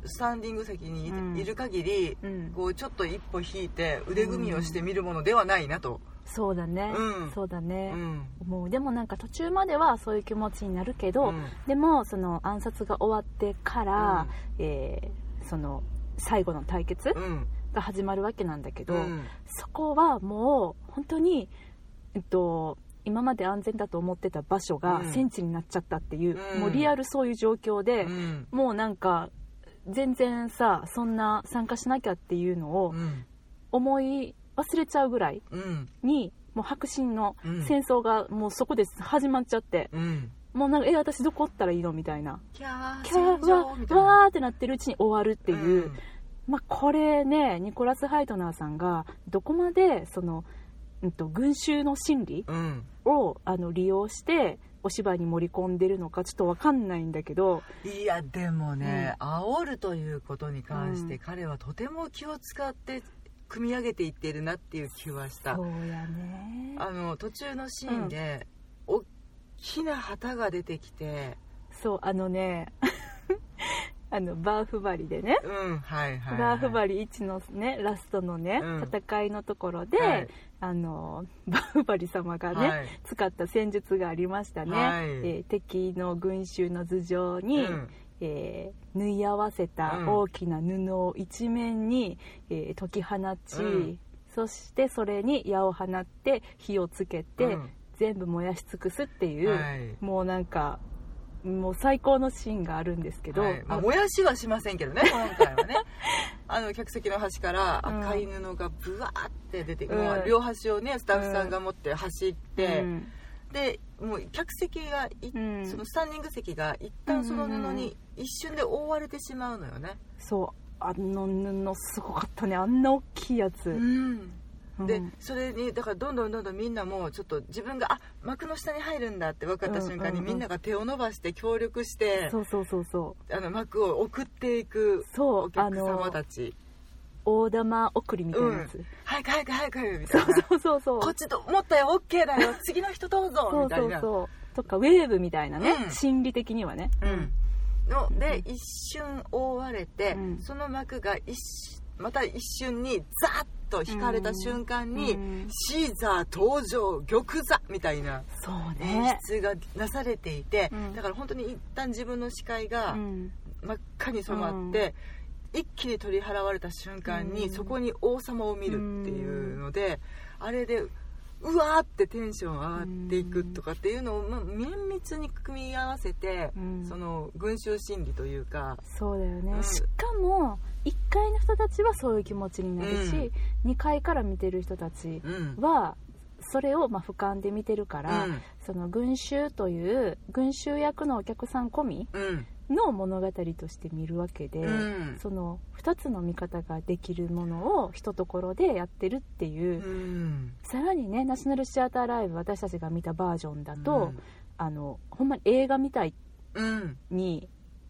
スタンディング席にい,、うん。る限りうん、こうちょっと一歩引いて腕組みをして見るものではないなと、そうだね、うん。そうだうね、ん。もう。でもなんか途中まではそういう気持ちになるけど、うん。でもその暗殺が終わってから、えーその最後の対決うん。が始まるわけなんだけど、うん。そこはもう本当に、えっと、今まで安全だと思ってた場所がうん。戦地になっちゃったっていう、うん。もうリアルそういう状況で、うん。もうなんか全然さそんな参加しなきゃっていうのをうん。思い忘れちゃうぐらいうん。にもう白真のうん。戦争がもうそこで始まっちゃって、うん。もうなんかえ私どこおったらいいのみたいな。キャーキャーわーってなってるうちに終わるっていう、うん。まあ、これねニコラス・ハイトナーさんがどこまでその、うん、と群衆の心理うん。をあの利用してお芝居に盛り込んでるのかちょっと分かんないんだけど。いやでもね、煽るということに関して、うん。彼はとても気を使って組み上げていっているなっていう気はした。そうやね。あの途中のシーンで、大きな旗が出てきてそうあのねあのバーフバリでね。うんはいはい、はい、バーフバリ1のねラストのね、うん。戦いのところで、はい。あのバーフバリ様がね、はい。使った戦術がありましたね、はい。えー敵の群衆の頭上に、うん。えー縫い合わせたうん。大きな布を一面に、えー解き放ち、うん。そしてそれに矢を放って火をつけて、うん。全部燃やし尽くすっていう、はい。もうなんかもう最高のシーンがあるんですけど、はい。まあ、あ燃やしはしませんけどね 今回はね。あの客席の端からうん。赤い布がブワーって出て、うん。両端をねスタッフさんが持って走って、うん。でもう客席がい、うん。そのスタンディング席が一旦その布に一瞬で覆われてしまうのよね、そう。あの布すごかったね。あんな大きいやつ、うんでうん。それにだからどんどんどんどんみんなもちょっと自分があ幕の下に入るんだって分かった瞬間にうんうんうんみんなが手を伸ばして協力してそうそうそうそう。あの幕を送っていくそうお客様たち。大玉送りみたいなやつ、早く早く早くみたそういな。そうそうそうこっちと思ったよ OK だよ。次の人どうぞ。そうみたいな。そうそうとかウェーブみたいなね、うん。心理的にはね、うん。ので一瞬覆われて、うん。その幕が一瞬また一瞬にザッと引かれた瞬間に、うん。シーザー登場玉座みたいなそう演ね、出がなされていて、うん。だから本当に一旦自分の視界がうん。真っ赤に染まって、一気に取り払われた瞬間に、うん。そこに王様を見るっていうので、あれでうわーってテンション上がっていくとかっていうのを、まあ、綿密に組み合わせて、うん。その群衆心理というかそうだよね、うん。しかも1階の人たちはそういう気持ちになるし、2階から見てる人たちうん。はそれをまあ俯瞰で見てるから、うん。その群衆という群衆役のお客さん込みうん。の物語として見るわけで、うん。その2つの見方ができるものを一ところでやってるっていう、うん。さらにねナショナルシアターライブ私たちが見たバージョンだと、うん。あのほんまに映画みたいうん。に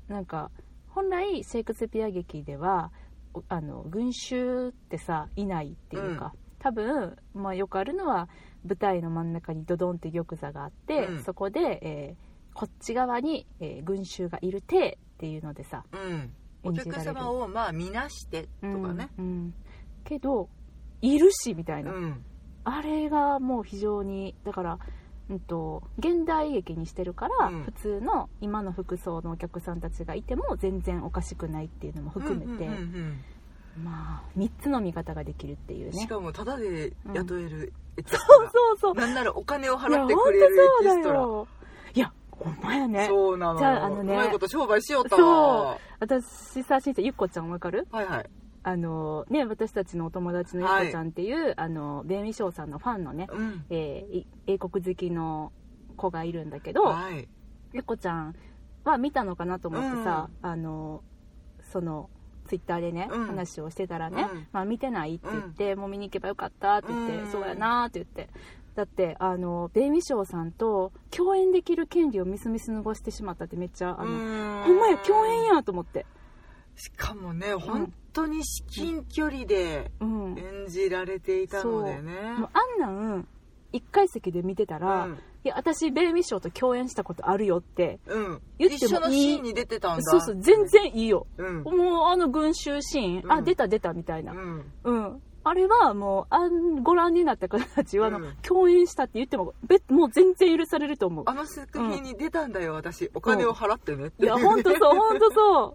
なんか本来シェイクスピア劇ではおあの群衆ってさいないっていうか、多分、まあ、よくあるのは舞台の真ん中にドドンって玉座があって、うん。そこで、えーこっち側に、えー群衆がいる体っていうのでさうん。お客様をまあ見なしてとかね、うんうん。けどいるしみたいな、うん。あれがもう非常にだから、うん、と現代劇にしてるから、うん。普通の今の服装のお客さんたちがいても全然おかしくないっていうのも含めて、うんうんうんまあ3つの見方ができるっていうね。うんしかもタダで雇えるエキストそうラ、そうそう。なんならお金を払って本くれるエキストラ。いやほんまやね。そうなのよ。じゃああのねうまいこと商売しよったそわ私さしんちゃんゆっこちゃんわかる？はいはいあのね私たちのお友達のゆっこちゃんっていう、あのベン・ウィショーさんのファンのね、うん。えーい英国好きの子がいるんだけど、はい。ゆっこちゃんは見たのかなと思ってさ、あのそのツイッターでね、うん。話をしてたらね、うん。まあ、見てないって言って、もう見に行けばよかったって言って、うん。そうやなって言って。だってあのベイミショーさんと共演できる権利をみすみす過ごしてしまったってめっちゃあの、うん。ほんまや共演やと思ってしかもね本当に至近距離でうん、演じられていたのでね。もうあんなん1階席で見てたら、うん。いや私ベイミショーと共演したことあるよってうん。言ってもいい。一緒のシーンに出てたんだ。そうそう全然いいよ。うん。もうあの群衆シーン、うん。あ出た出たみたいな。うん。うん。あれはもうあんご覧になった方たちはあの、うん共演したって言ってもべもう全然許されると思う。あの作品に出たんだよ私。お金を払ってねって。いや本当そう本当そう。本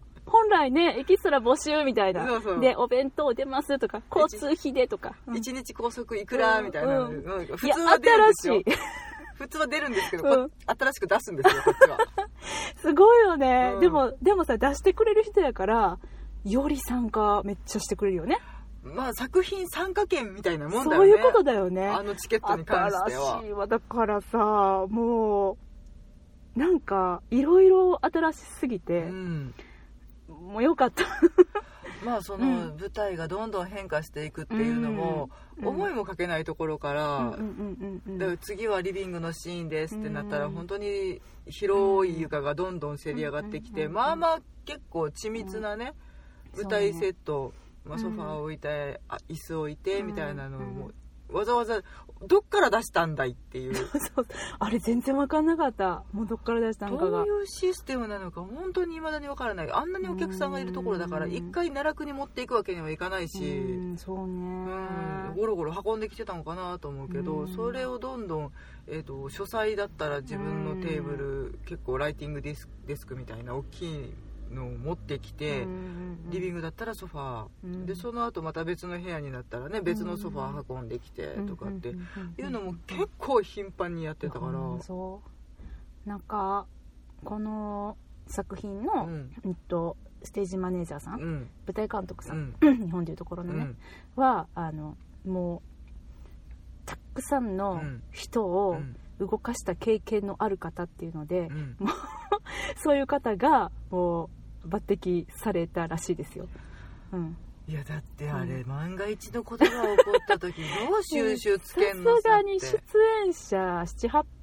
来ねエキストラ募集みたいな。そうそう。でお弁当出ますとか交通費でとか、うん。一日拘束いくらみたいな、うん。うん。普通は出るんですよ。新しい。普通は出るんですけど、うん。こ新しく出すんですよこっちは。すごいよね、うん。でもでもさ出してくれる人やからより参加めっちゃしてくれるよね。まあ作品参加券みたいなもんだよね。そういうことだよね。あのチケットに関しては。新しいわだからさもうなんかいろいろ新しすぎて、うんもうよかった。まあそのうん。舞台がどんどん変化していくっていうのも、うん。思いもかけないところから、だ次はリビングのシーンですってなったら、うん。本当に広い床がどんどんせり上がってきて、うんまあまあ結構緻密なね、うん。舞台セット、まあ、うんソファーを置いて、あ椅子を置いてみたいなのもうわざわざどっから出したんだいっていう。そうあれ全然分かんなかった。もうどっから出したんかが。どういうシステムなのか本当に未だに分からない。あんなにお客さんがいるところだからうん。一回奈落に持っていくわけにはいかないし、うんそうね。うん。ゴロゴロ運んできてたのかなと思うけど、うん。それをどんどん、えー、と書斎だったら自分のテーブル、結構ライティングデスクデスクみたいな大きいのを持ってきて、リビンググだったらソファー、うん。でその後また別の部屋になったらね別のソファー運んできてとかっていうのも結構頻繁にやってたから、うんそう。なんかこの作品の、うん。うんと、ステージマネージャーさん、うん。舞台監督さ、うん。ん 日本でいうところのね、うん。はあのもうたくさんの人うをん。動かした経験のある方っていうので、うん。そういう方がもう抜擢されたらしいですよ、うん、いやだってあれ、う万が一のことが起こった時どう収集つさけんのすがにさ出演者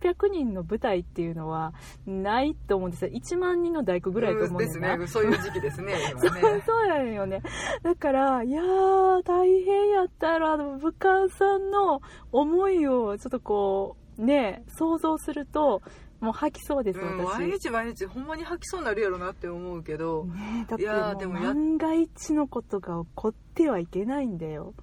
700800人の舞台っていうのはないと思うんですよ。1万人の大工ぐらいと思うんですね。そういう時期ですね 今そうねそうやねんよね。だからいやー大変やったらあの武漢さんの思いをちょっとこうね想像するともう吐きそうですうん、私、毎日毎日ほんまに吐きそうになるやろなって思うけど、ねだっていやーもうでもや万が一のことが起こってはいけないんだよ。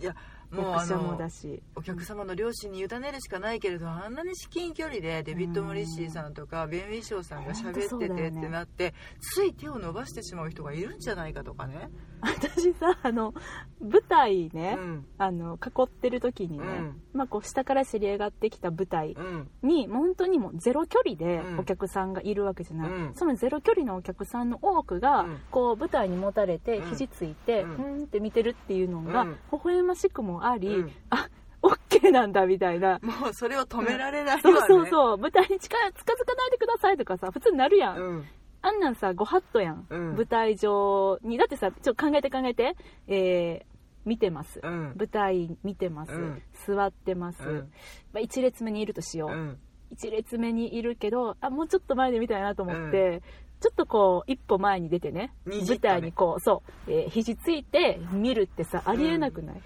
いやもう役者もだし。お客様の両親に委ねるしかないけれどあんなに至近距離でデビッド・モリッシーさんとかベン・ウィッショーさんが喋っててってなってつい手を伸ばしてしまう人がいるんじゃないかとかね、私さあの舞台ね、うん。あの囲ってる時にね、うん。まあ、こう下からせり上がってきた舞台うん。にもう本当にもうゼロ距離でうん。お客さんがいるわけじゃない、うん。そのゼロ距離のお客さんの多くが、うん。こう舞台にもたれてうん。肘ついて、ううんん、って見てるっていうのが、うん。微笑ましくもあり、うん。あオッケーなんだみたいな。もうそれを止められないわね、そうそうそう。舞台に近近づかないでくださいとかさ普通になるやん、うん。あんなんさご法度やん、うん。舞台上にだってさちょっと考えて考えて、えー見てます、うん。舞台見てます、うん。座ってます、うん。まあ、1列目にいるとしよう、うん。1列目にいるけどあもうちょっと前で見たいなと思って、ちょっとこう一歩前に出てね。ね舞台にこうそう、えー肘ついて見るってさありえなくない、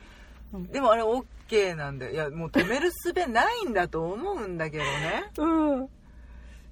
でもあれ OK なんだよ。いやもう止める術ないんだと思うんだけどね。うん。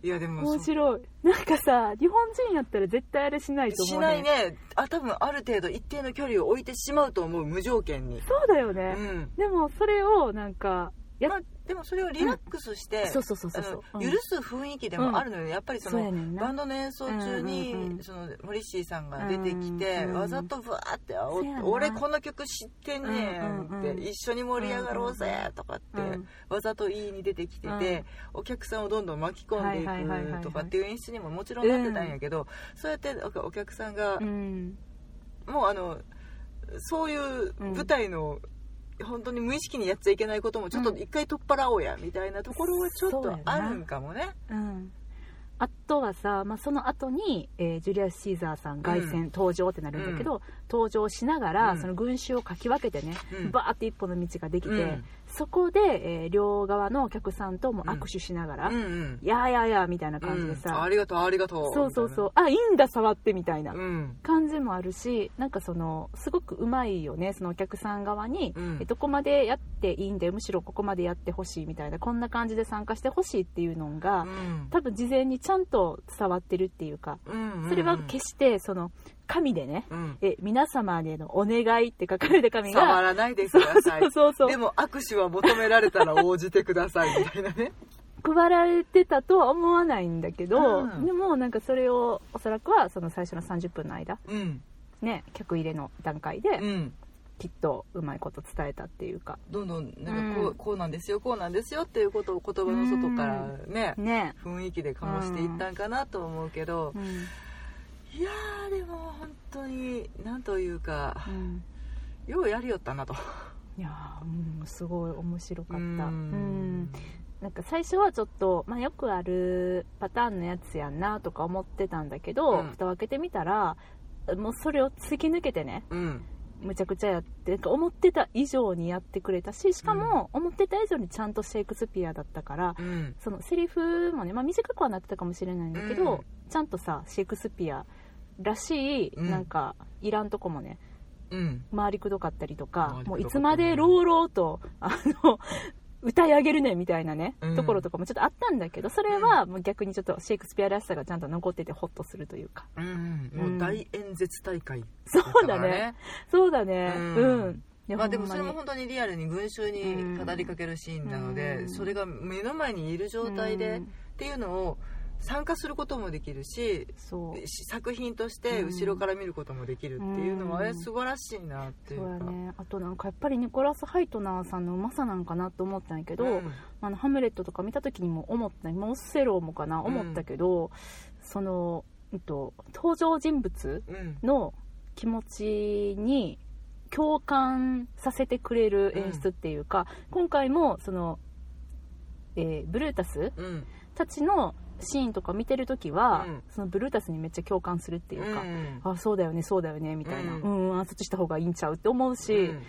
いやでも面白い。なんかさ日本人やったら絶対あれしないと思うしないね。あ多分ある程度一定の距離を置いてしまうと思う無条件に。そうだようね、ん。でもそれをなんかやまあ、でもそれをリラックスして、そうそうそうそうそう。うん。あの許す雰囲気でもあるのよ、やっぱりそのバンドの演奏中に、うんうんうんそのモリッシーさんが出てきて、うんうんわざとブワーって俺この曲知ってんねん」うんうんうんって、一緒に盛り上がろうぜ」とかって、うんわざと言いに出てきてて、お客さんをどんどん巻き込んでいくとかっていう演出にももちろんなってたんやけど、そうやっておお客さんが、うん。もうあのそういう舞台の、本当に無意識にやっちゃいけないこともちょっと一回取っ払おうやみたいなところはちょっとあるんかもね。うん。あとはさ、まあ、その後に、えージュリアス・シーザーさん。凱旋登場ってなるんだけど、登場しながら、うん。その群衆をかき分けてね、うん。バーって一本の道ができて、うんそこで、えー両側のお客さんとも握手しながら、うんうん。やーやーやーみたいな感じでうんさ、ありがとうありがとうそうそうそう。あいいんだ触ってみたいなうん。感じもあるしなんかそのすごくうまいよねそのお客さん側に、うん。えどこまでやっていいんだよむしろここまでやってほしいみたいなこんな感じで参加してほしいっていうのが、うん。多分事前にちゃんと伝わってるっていうかうんうん。それは決してその紙でね、うん。え皆様へのお願いって書かれた紙触がらないでください。そうそうそうでも握手は求められたら応じてくださいみたいなね。配られてたとは思わないんだけど、うん。でもなんかそれをおそらくはその最初の30分の間うん。ね客入れの段階でうん。きっとうまいこと伝えたっていうか。どんどんなんかこう,、うん。こうなんですよこうなんですよっていうことを言葉の外からね、ね。雰囲気で醸していったんかなと思うけど、うんいやーでも本当になんというかうん。ようやりよったなと。いやーうんすごい面白かった。ううん。んなんか最初はちょっと、まあ、よくあるパターンのやつやんなとか思ってたんだけど、うん。蓋を開けてみたらもうそれを突き抜けてねうん。むちゃくちゃやってなんか思ってた以上にやってくれたししかも思ってた以上にちゃんとシェイクスピアだったからうん。そのセリフもね、まあ、短くはなってたかもしれないんだけど、うん。ちゃんとさシェイクスピアらしいうんなん。かいらんとこもねうん。回りくどかったりとか回りくどかったね。もういつまで朗々とあの 歌い上げるねみたいなね、うん。ところとかもちょっとあったんだけどそれはもう逆にちょっとシェイクスピアらしさがちゃんと残っててホッとするというか。うんもう大演説大会。そうだね。そうだね。ううん。ん、いやまあでもほんに。それも本当にリアルに群衆に語りかけるシーンなので、うん。それが目の前にいる状態で、うん。っていうのを参加することもできるしそう。し作品として後ろから見ることもできるっていうのは、うん。え素晴らしいなっていうか。そうやね。あとなんかやっぱりニコラス・ハイトナーさんのうまさなんかなと思ったんやけど、うん。あのハムレットとか見た時にも思ったモッセローもかな思ったけど、その、うんと、登場人物うん。の気持ちに共感させてくれる演出っていうか、今回もその、えーブルータスうん。たちのシーンとか見てる時は、うん。そのブルータスにめっちゃ共感するっていうか、うんあそうだよねそうだよねみたいな、ううんん、あそっちした方がいいんちゃうって思うし、うん。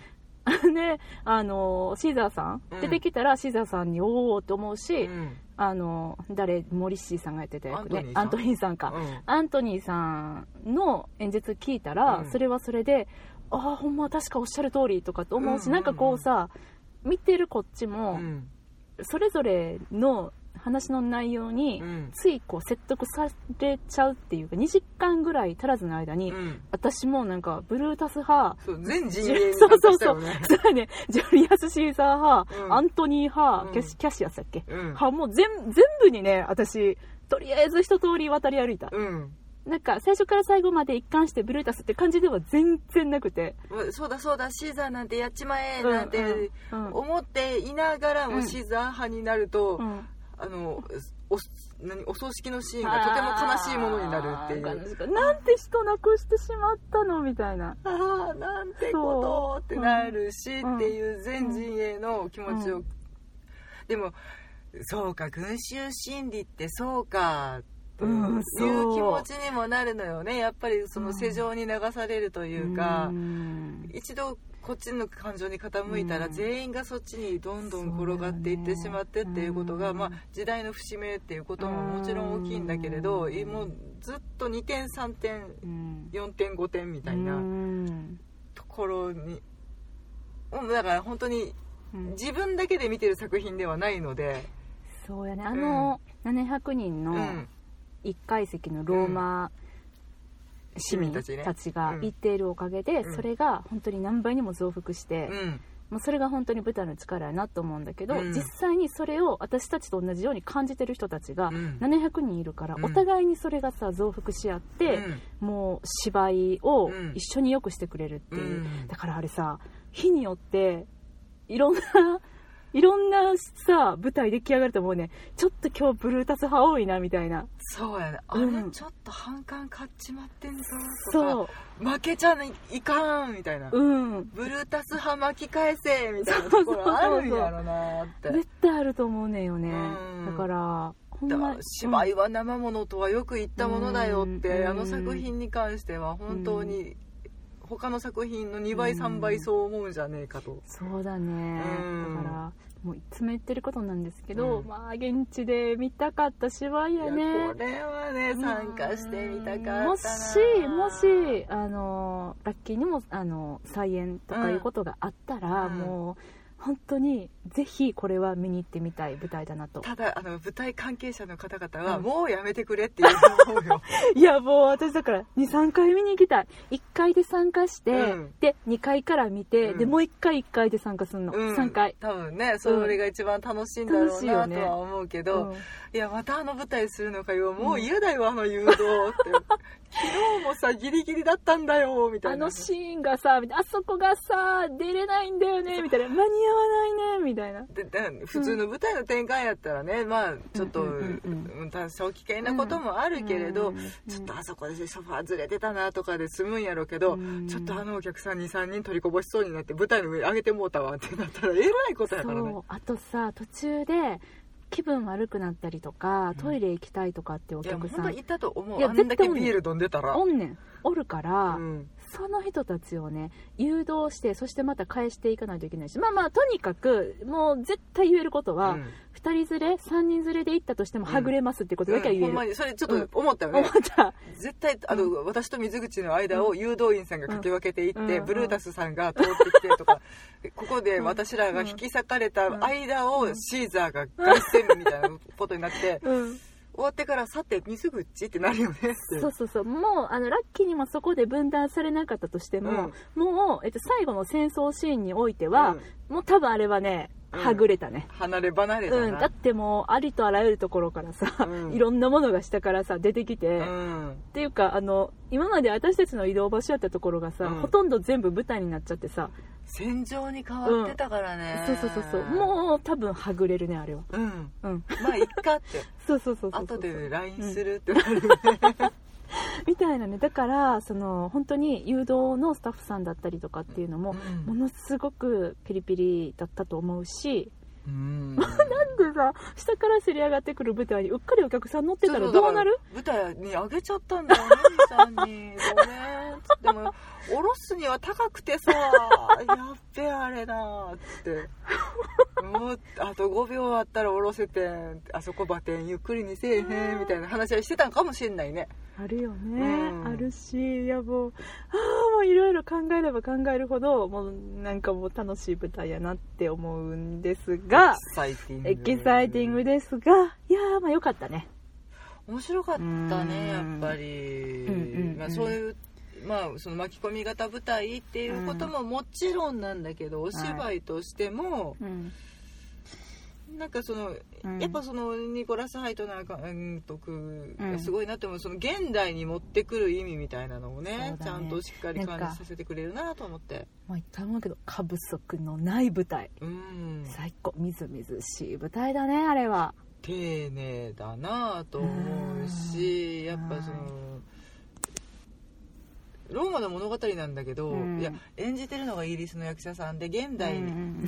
であのシーザーさん、うん。出てきたらシーザーさんにおおって思うし、うん。あの誰モリッシーさんがやってた役ね？アアントニニーさんか、うん。アントニーさんの演説聞いたら、うん。それはそれでああほんま確かおっしゃる通りとかって思うし、うんうんうん。なんかこうさ見てるこっちも、うん。それぞれの話の内容に、うん。ついこう説得されちゃうっていうか2時間ぐらい足らずの間に、うん。私もなんかブルータス派そう全陣ジ営にそうそうそう。そうだね。ジュリアス・シーザー派、うん。アントニー派、うん。キャシキャシアスだっけ、うん。派もう全全部にね私とりあえず一通り渡り歩いた、うん。なんか最初から最後まで一貫してブルータスって感じでは全然なくて、そうだそうだシーザーなんてやっちまえうんなんてうんうん。思っていながらうん。もシーザー派になると、うんあのお何お葬式のシーンがとても悲しいものになるっていう。なんて人亡くしてしまったのみたいな。ああなんてことってなるし、うんっていう全陣営の気持ちを、う。ん。でもそうか群衆心理ってそうかという気持ちにもなるのよね。やっぱりその世情に流されるというか、うん。一度こっちの感情に傾いたら、うん。全員がそっちにどんどん転がっていってしまってっていうことが、うんまあ、時代の節目っていうことももちろん大きいんだけれど、うん。もうずっと2点3点うん。4点5点みたいなうん。ところに、だから本当にうん。自分だけで見てる作品ではないので、そうやね。あの、700人のうん。1階席のローマ市民た市民たちが言っているおかげで、うん。それが本当に何倍にも増幅して、うん。もうそれが本当に舞台の力やなと思うんだけど、うん。実際にそれを私たちと同じように感じてる人たちがうん。700人いるから、うん。お互いにそれがさ増幅し合って、うん。もう芝居をうん。一緒に良くしてくれるっていう、うん。だからあれさ日によっていろんないろんなさ舞台出来上がると思うね。ちょっと今日ブルータス派多いなみたいな。そうやね。あうん。れちょっと反感買っちまってんぞとそか負けちゃいかんみたいな。ううん。ブルータス派巻き返せみたいなところあるんやろなって。絶対あると思うねんよね。うん。だからほんだま芝居は生ものとはよく言ったものだよって、うん。あの作品に関しては本当に他の作品の2倍3倍そう思うんじゃねえかと、そうだね。うん。だからもういつも言ってることなんですけど、うん。まあ現地で見たかった芝居やいやねこれはね参加してみたかったな。もしもしあのラッキーにもあの再演とかいうことがあったら、うん。もう本当にぜひこれは見に行ってみたい舞台だなと。ただあの舞台関係者の方々はうん。もうやめてくれっていう思うよ。いやもう私だから23回見に行きたい。1回で参加して、うん。で2回から見て、うん。でもう1回1回で参加するの、うん。3回。多分ねそれが一番楽しいんだろうなねとは思うけど、うんいやまたあの舞台するのかよ。もう嫌だよあの誘導って。昨日もさギリギリだったんだよみたあいな。のシーンがさあそこがさ出れないんだよねみたいな。間に合わないねみたいなでで普通の舞台の展開やったらね、まあちょっと、うんうんうんうん。多少危険なこともあるけれど、うんちょっとあそこでソファーずれてたなとかで済むんやろうけど、うん。ちょっとあのお客さん23人取りこぼしそうになって舞台の上に上げてもうたわってなったらえらいことやからね。そう。あとさ途中で気分悪くなったりとかうん。トイレ行きたいとかっておいや客さん本当いたと思う。いやあんだけビール飲んでたら。おんねん。おるから、うんその人たちをね誘導してそしてまた返していかないといけないしまあまあとにかくもう絶対言えることは、うん。2人連れ3人連れで行ったとしてもはぐれますってことだけは言える、うんほんまにそれちょっと思ったよね、思った。絶対あの、私と水口の間を誘導員さんがかき分けていって、うん。ブルータスさんが通ってきてとか、ここで私らが引き裂かれた間をシーザーが凱旋みたいなことになって、うん終わってからさて水口ってなるよねそうそうそう。もうあのラッキーにもそこで分断されなかったとしても、もう、えっと、最後の戦争シーンにおいては、もう多分あれはねうんはぐれたね、離れ離れだうん。な、だってもうありとあらゆるところからさ、うん。いろんなものが下からさ出てきて、うっんていうかあの今まで私たちの移動場所やったところがさ、うん。ほとんど全部舞台になっちゃってさ、戦場に変わってたからね、そうそうそうそう。もう多分はぐれるねあれは。うん。うん。まあいっかって。そうそうそうそう後で LINE するってなるよね、みたいなね。だからその本当に誘導のスタッフさんだったりとかっていうのも、ものすごくピリピリだったと思うしうん。なんでさ下からせり上がってくる舞台にうっかりお客さん乗ってたらどうなる？舞台にあげちゃったんだよね兄さんに。ごめん。でも下ろすには高くてさ。やっべあれなって。もうあと5秒あったら下ろせてあそこバテンゆっくりにせえへんみたいな話はしてたんかもしれないね。あるよね、うん。あるしいやもうああもういろいろ考えれば考えるほどもうなんかもう楽しい舞台やなって思うんですががエキサイティング。ですがいやーまあよかったね。面白かったねやうん。っぱり、うんうんうんまあ、そういうまあその巻き込み型舞台っていうことももちろんなんだけど、お芝居としても、うんなんかその、うん。やっぱそのニコラス・ハイトナー監督うんがすごいなって思う、その現代に持ってくる意味みたいなのをねね。ちゃんとしっかり感じさせてくれるなと思って。まあ言ったんだけど過不足のない舞台。うん。最高みずみずしい舞台だねあれは。丁寧だなと思うしやっぱそのローマの物語なんだけど、うん。いや演じてるのがイギリスの役者さんで現代に、うん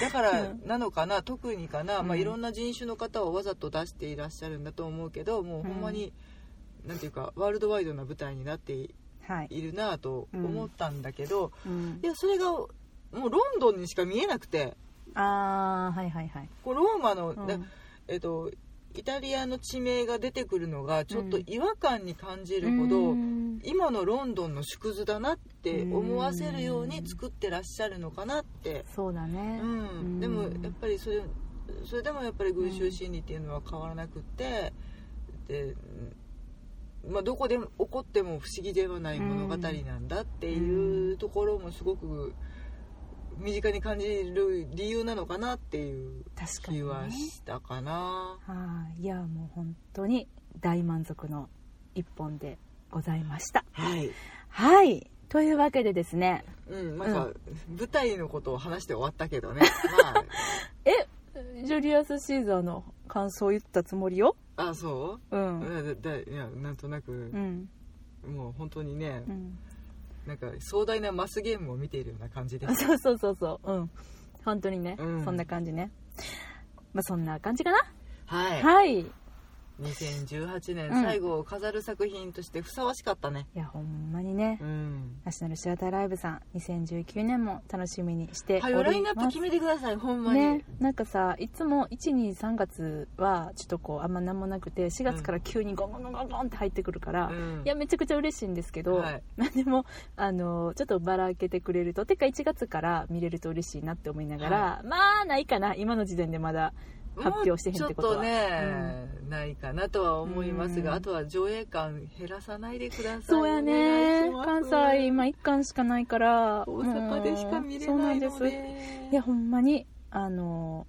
だからなのかな特にかな、うん。まあ、いろんな人種の方をわざと出していらっしゃるんだと思うけどもうほんまに、なんていうかワールドワイドな舞台になっていはい、いるなと思ったんだけど、うん。いやそれがもうロンドンにしか見えなくて。ああはいはいはい、こうローマの、えっとイタリアの地名が出てくるのがちょっと違和感に感じるほど、うん。今のロンドンの縮図だなって思わせるように作ってらっしゃるのかなって、そうだね、うん、でもやっぱりそれそれでもやっぱり群衆心理っていうのは変わらなくってで、まあ、どこでも起こっても不思議ではない物語なんだっていうところもすごく身近に感じる理由なのかなっていう気はしたかな。はい。いやもう本当に大満足の一本でございました。はい。はい。というわけでですね。うん、なんか、舞台のことを話して終わったけどね。まえジュリアス・シーザーの感想を言ったつもりよ？あ、あ、そう？うんだだいや、なんとなく。う、ん。もう本当にね、うんなんか壮大なマスゲームを見ているような感じで。あ そうそうそうそう。うん。本当にね、うん。そんな感じね。まあそんな感じかな？はい。はい2018年うん。最後を飾る作品としてふさわしかったね。いやほんまにね。うん。ナショナルシアターライブさん2019年も楽しみにしております。はい、ラインナップ決めてください、ほんまに。ね、なんかさいつも123月はちょっとこうあんま何もなくて4月から急にゴンゴンゴンゴンゴンって入ってくるから、うん。いやめちゃくちゃ嬉しいんですけど、はい。まあでもあのちょっとばらけてくれるとてか1月から見れると嬉しいなって思いながら、まあないかな今の時点でまだ発表してへんってことはちょっとね、ないかなとは思いますが、うんあとは上映館減らさないでください。そうやね関西今1巻しかないから大阪でしか見れないのそうなんで。いやほんまにあの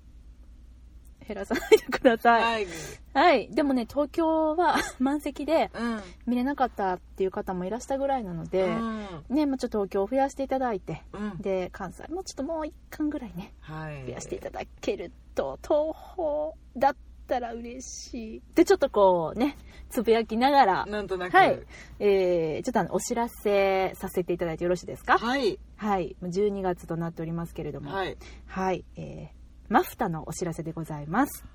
減らさないでくださいはい。はい。でもね、東京は 満席でうん。見れなかったっていう方もいらしたぐらいなので、うんね、もうちょっと東京を増やしていただいて、うん。で、関西もちょっともう一巻ぐらいね、はい。増やしていただけると、東宝だったら嬉しい。で、ちょっとこうね、つぶやきながら、なんとなく。はいえー、ちょっとあの、お知らせさせていただいてよろしいですか？はい。はい。12月となっておりますけれども、はい。はい。えー、マフタのお知らせでございます。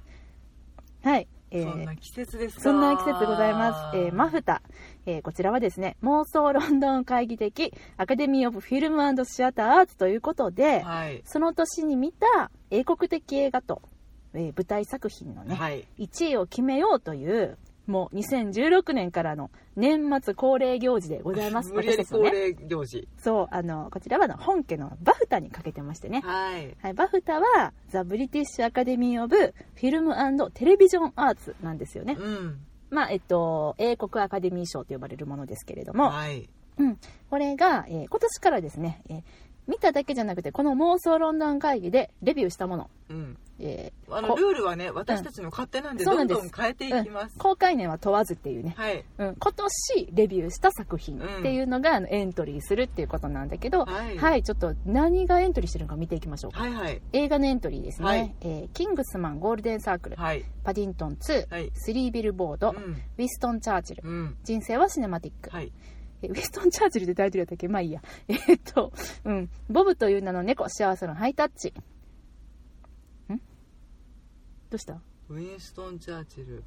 はい。えーそんな季節ですかそんな季節でございます。えーマフタ、えーこちらはですね、妄想ロンドン会議的アカデミー・オブ・フィルムシアター・アーツということで、はい。その年に見た英国的映画と、えー舞台作品のね、はい。1位を決めようという、もう2016年からの年末恒例行事でございます。無理やり恒。例行事。そう、あの、こちらは本家のバフタにかけてましてね。はい。はい、バフタは、ザ・ブリティッシュ・アカデミー・オブ・フィルムテレビジョン・アーツなんですよね。うん。まあ、えっと、英国アカデミー賞と呼ばれるものですけれども、はい。うん、これが、えー今年からですね、えー見ただけじゃなくて、この妄想ロンドン会議でレビューしたもの、うん。えーあの、こルールはね、私たちの勝手なんで、どんどん変えていきます。公開年は問わずっていうね、はい。うん、今年レビューした作品っていうのが、あのエントリーするっていうことなんだけど、はいはい、ちょっと何がエントリーしてるのか見ていきましょうか。はいはい。映画のエントリーですね、はいえーキングスマンゴールデンサークル、はい。パディントン2、はいスリービルボード、うん。ウィストン・チャーチル、うん。人生はシネマティック、はい。えウィストン・チャーチルでタイトルやったっけ？まあいいや。えーっと、うん。ボブという名の猫、幸せのハイタッチ。ん？どうした？ウィンストン・チャーチル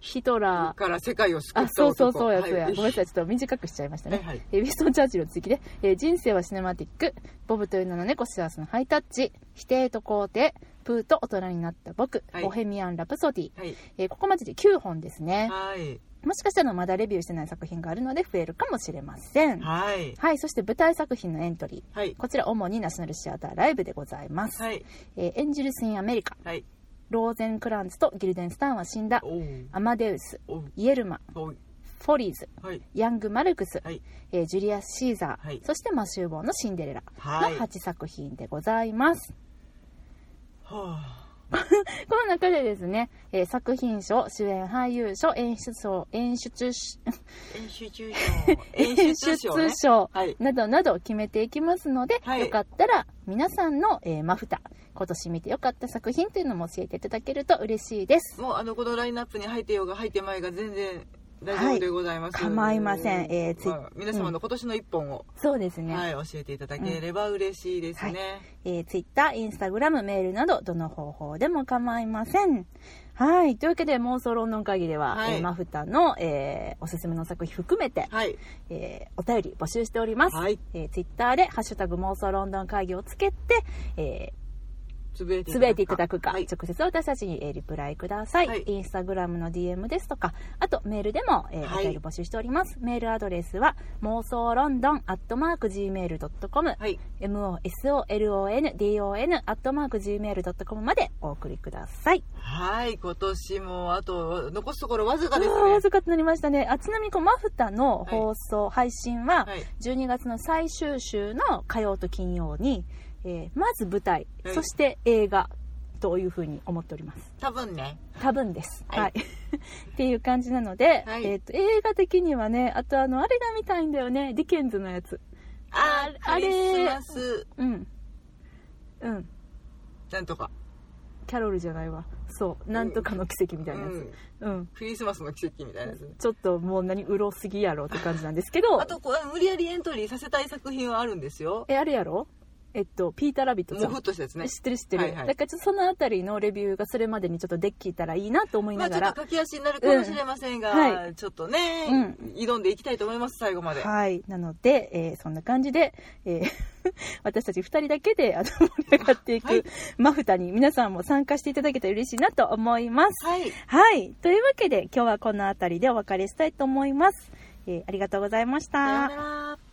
ヒトラー。から世界を救っあ、たそう男。そうそうやつや。はいごめんなさい、ちょっと短くしちゃいましたね。はいはいえーウィストン・チャーチルの続きで、えー人生はシネマティック、ボブという名の猫、幸せのハイタッチ、否定と肯定、プーと大人になった僕、はいボヘミアン・ラプソディ、はい。えーここまでで9本ですね。はい。もしかしたらまだレビューしてない作品があるので増えるかもしれません。はい。はい、そして舞台作品のエントリー。はい。こちら主にナショナルシアターライブでございます。はい。えーエンジェルス・イン・アメリカ、はい。ローゼンクランツとギルデンスタンは死んだ、アマデウス、イエルマフォリーズ、はい。ヤング・マルクス、はい。えージュリアス・シーザー、はい。そしてマシューボーのシンデレラはい。の8作品でございます。はあ この中でですね、えー作品賞、主演俳優賞、演出賞、演出し演出賞演出賞ね。賞はい。などなど決めていきますので、はい。よかったら皆さんの、えーマフタ今年見てよかった作品というのも教えていただけると嬉しいです。もうあのこのラインナップに入ってようが入ってまいが全然大丈夫でございます、はい構いません。えーまあ皆様の今年の一本を、そうですね。はい教えていただければ嬉しいですね、えー、Twitter、Instagram、メールなど、どの方法でも構いません。はい。というわけで、妄想論論会議では、はい。えーマフタの、えーおすすめの作品含めて、はい。えーお便り募集しております。はい。えー、Twitter で、ハッシュタグ妄想ロンドン会議をつけて、えつぶやいーつぶやいていただくか、はい。直接私たちに、えーリプライください。はい。インスタグラムの DM ですとか、あとメールでも、えーはいお便り募集しております。メールアドレスは、妄想ロンドンアットマーク Gmail.com、はい。mosolondon アットマーク Gmail.com までお送りください。はい。今年もあと残すところわずかですあーわねずかとなりましたね。あちなみにこうマフタの放送、配信ははい。12月の最終週の火曜と金曜に、えーまず舞台、はいそして映画というふうに思っております。多分ね多分です。はいはい。っていう感じなので、はいえっ、と、映画的にはね、あとあの、あれが見たいんだよね。ディケンズのやつ。ああれクリスマスうん。うん。なんとかキャロルじゃないわ。そう。なんとかの奇跡みたいなやうんつ。うん。クリスマスの奇跡みたいなやつちょっともう何、うろすぎやろって感じなんですけどあ、とこう無理やりエントリーさせたい作品はあるんですよえ、あれやろ？えっと、ピーター・ラビットさんもうふっ。としたやつね知ってる知ってる、はいはいだからちょっとそのあたりのレビューがそれまでにちょっとできたらいいなと思いまあちょっながら、と駆け足になるかもしれませんが、うんはちょっとね、うん挑んでいきたいと思います最後まではい。なので、えーそんな感じで、えー 私たち二人だけであの盛り上がっていはいくマフタに皆さんも参加していただけたら嬉しいなと思います。はいはい。というわけで今日はこのあたりでお別れしたいと思います。えーありがとうございました。さようなら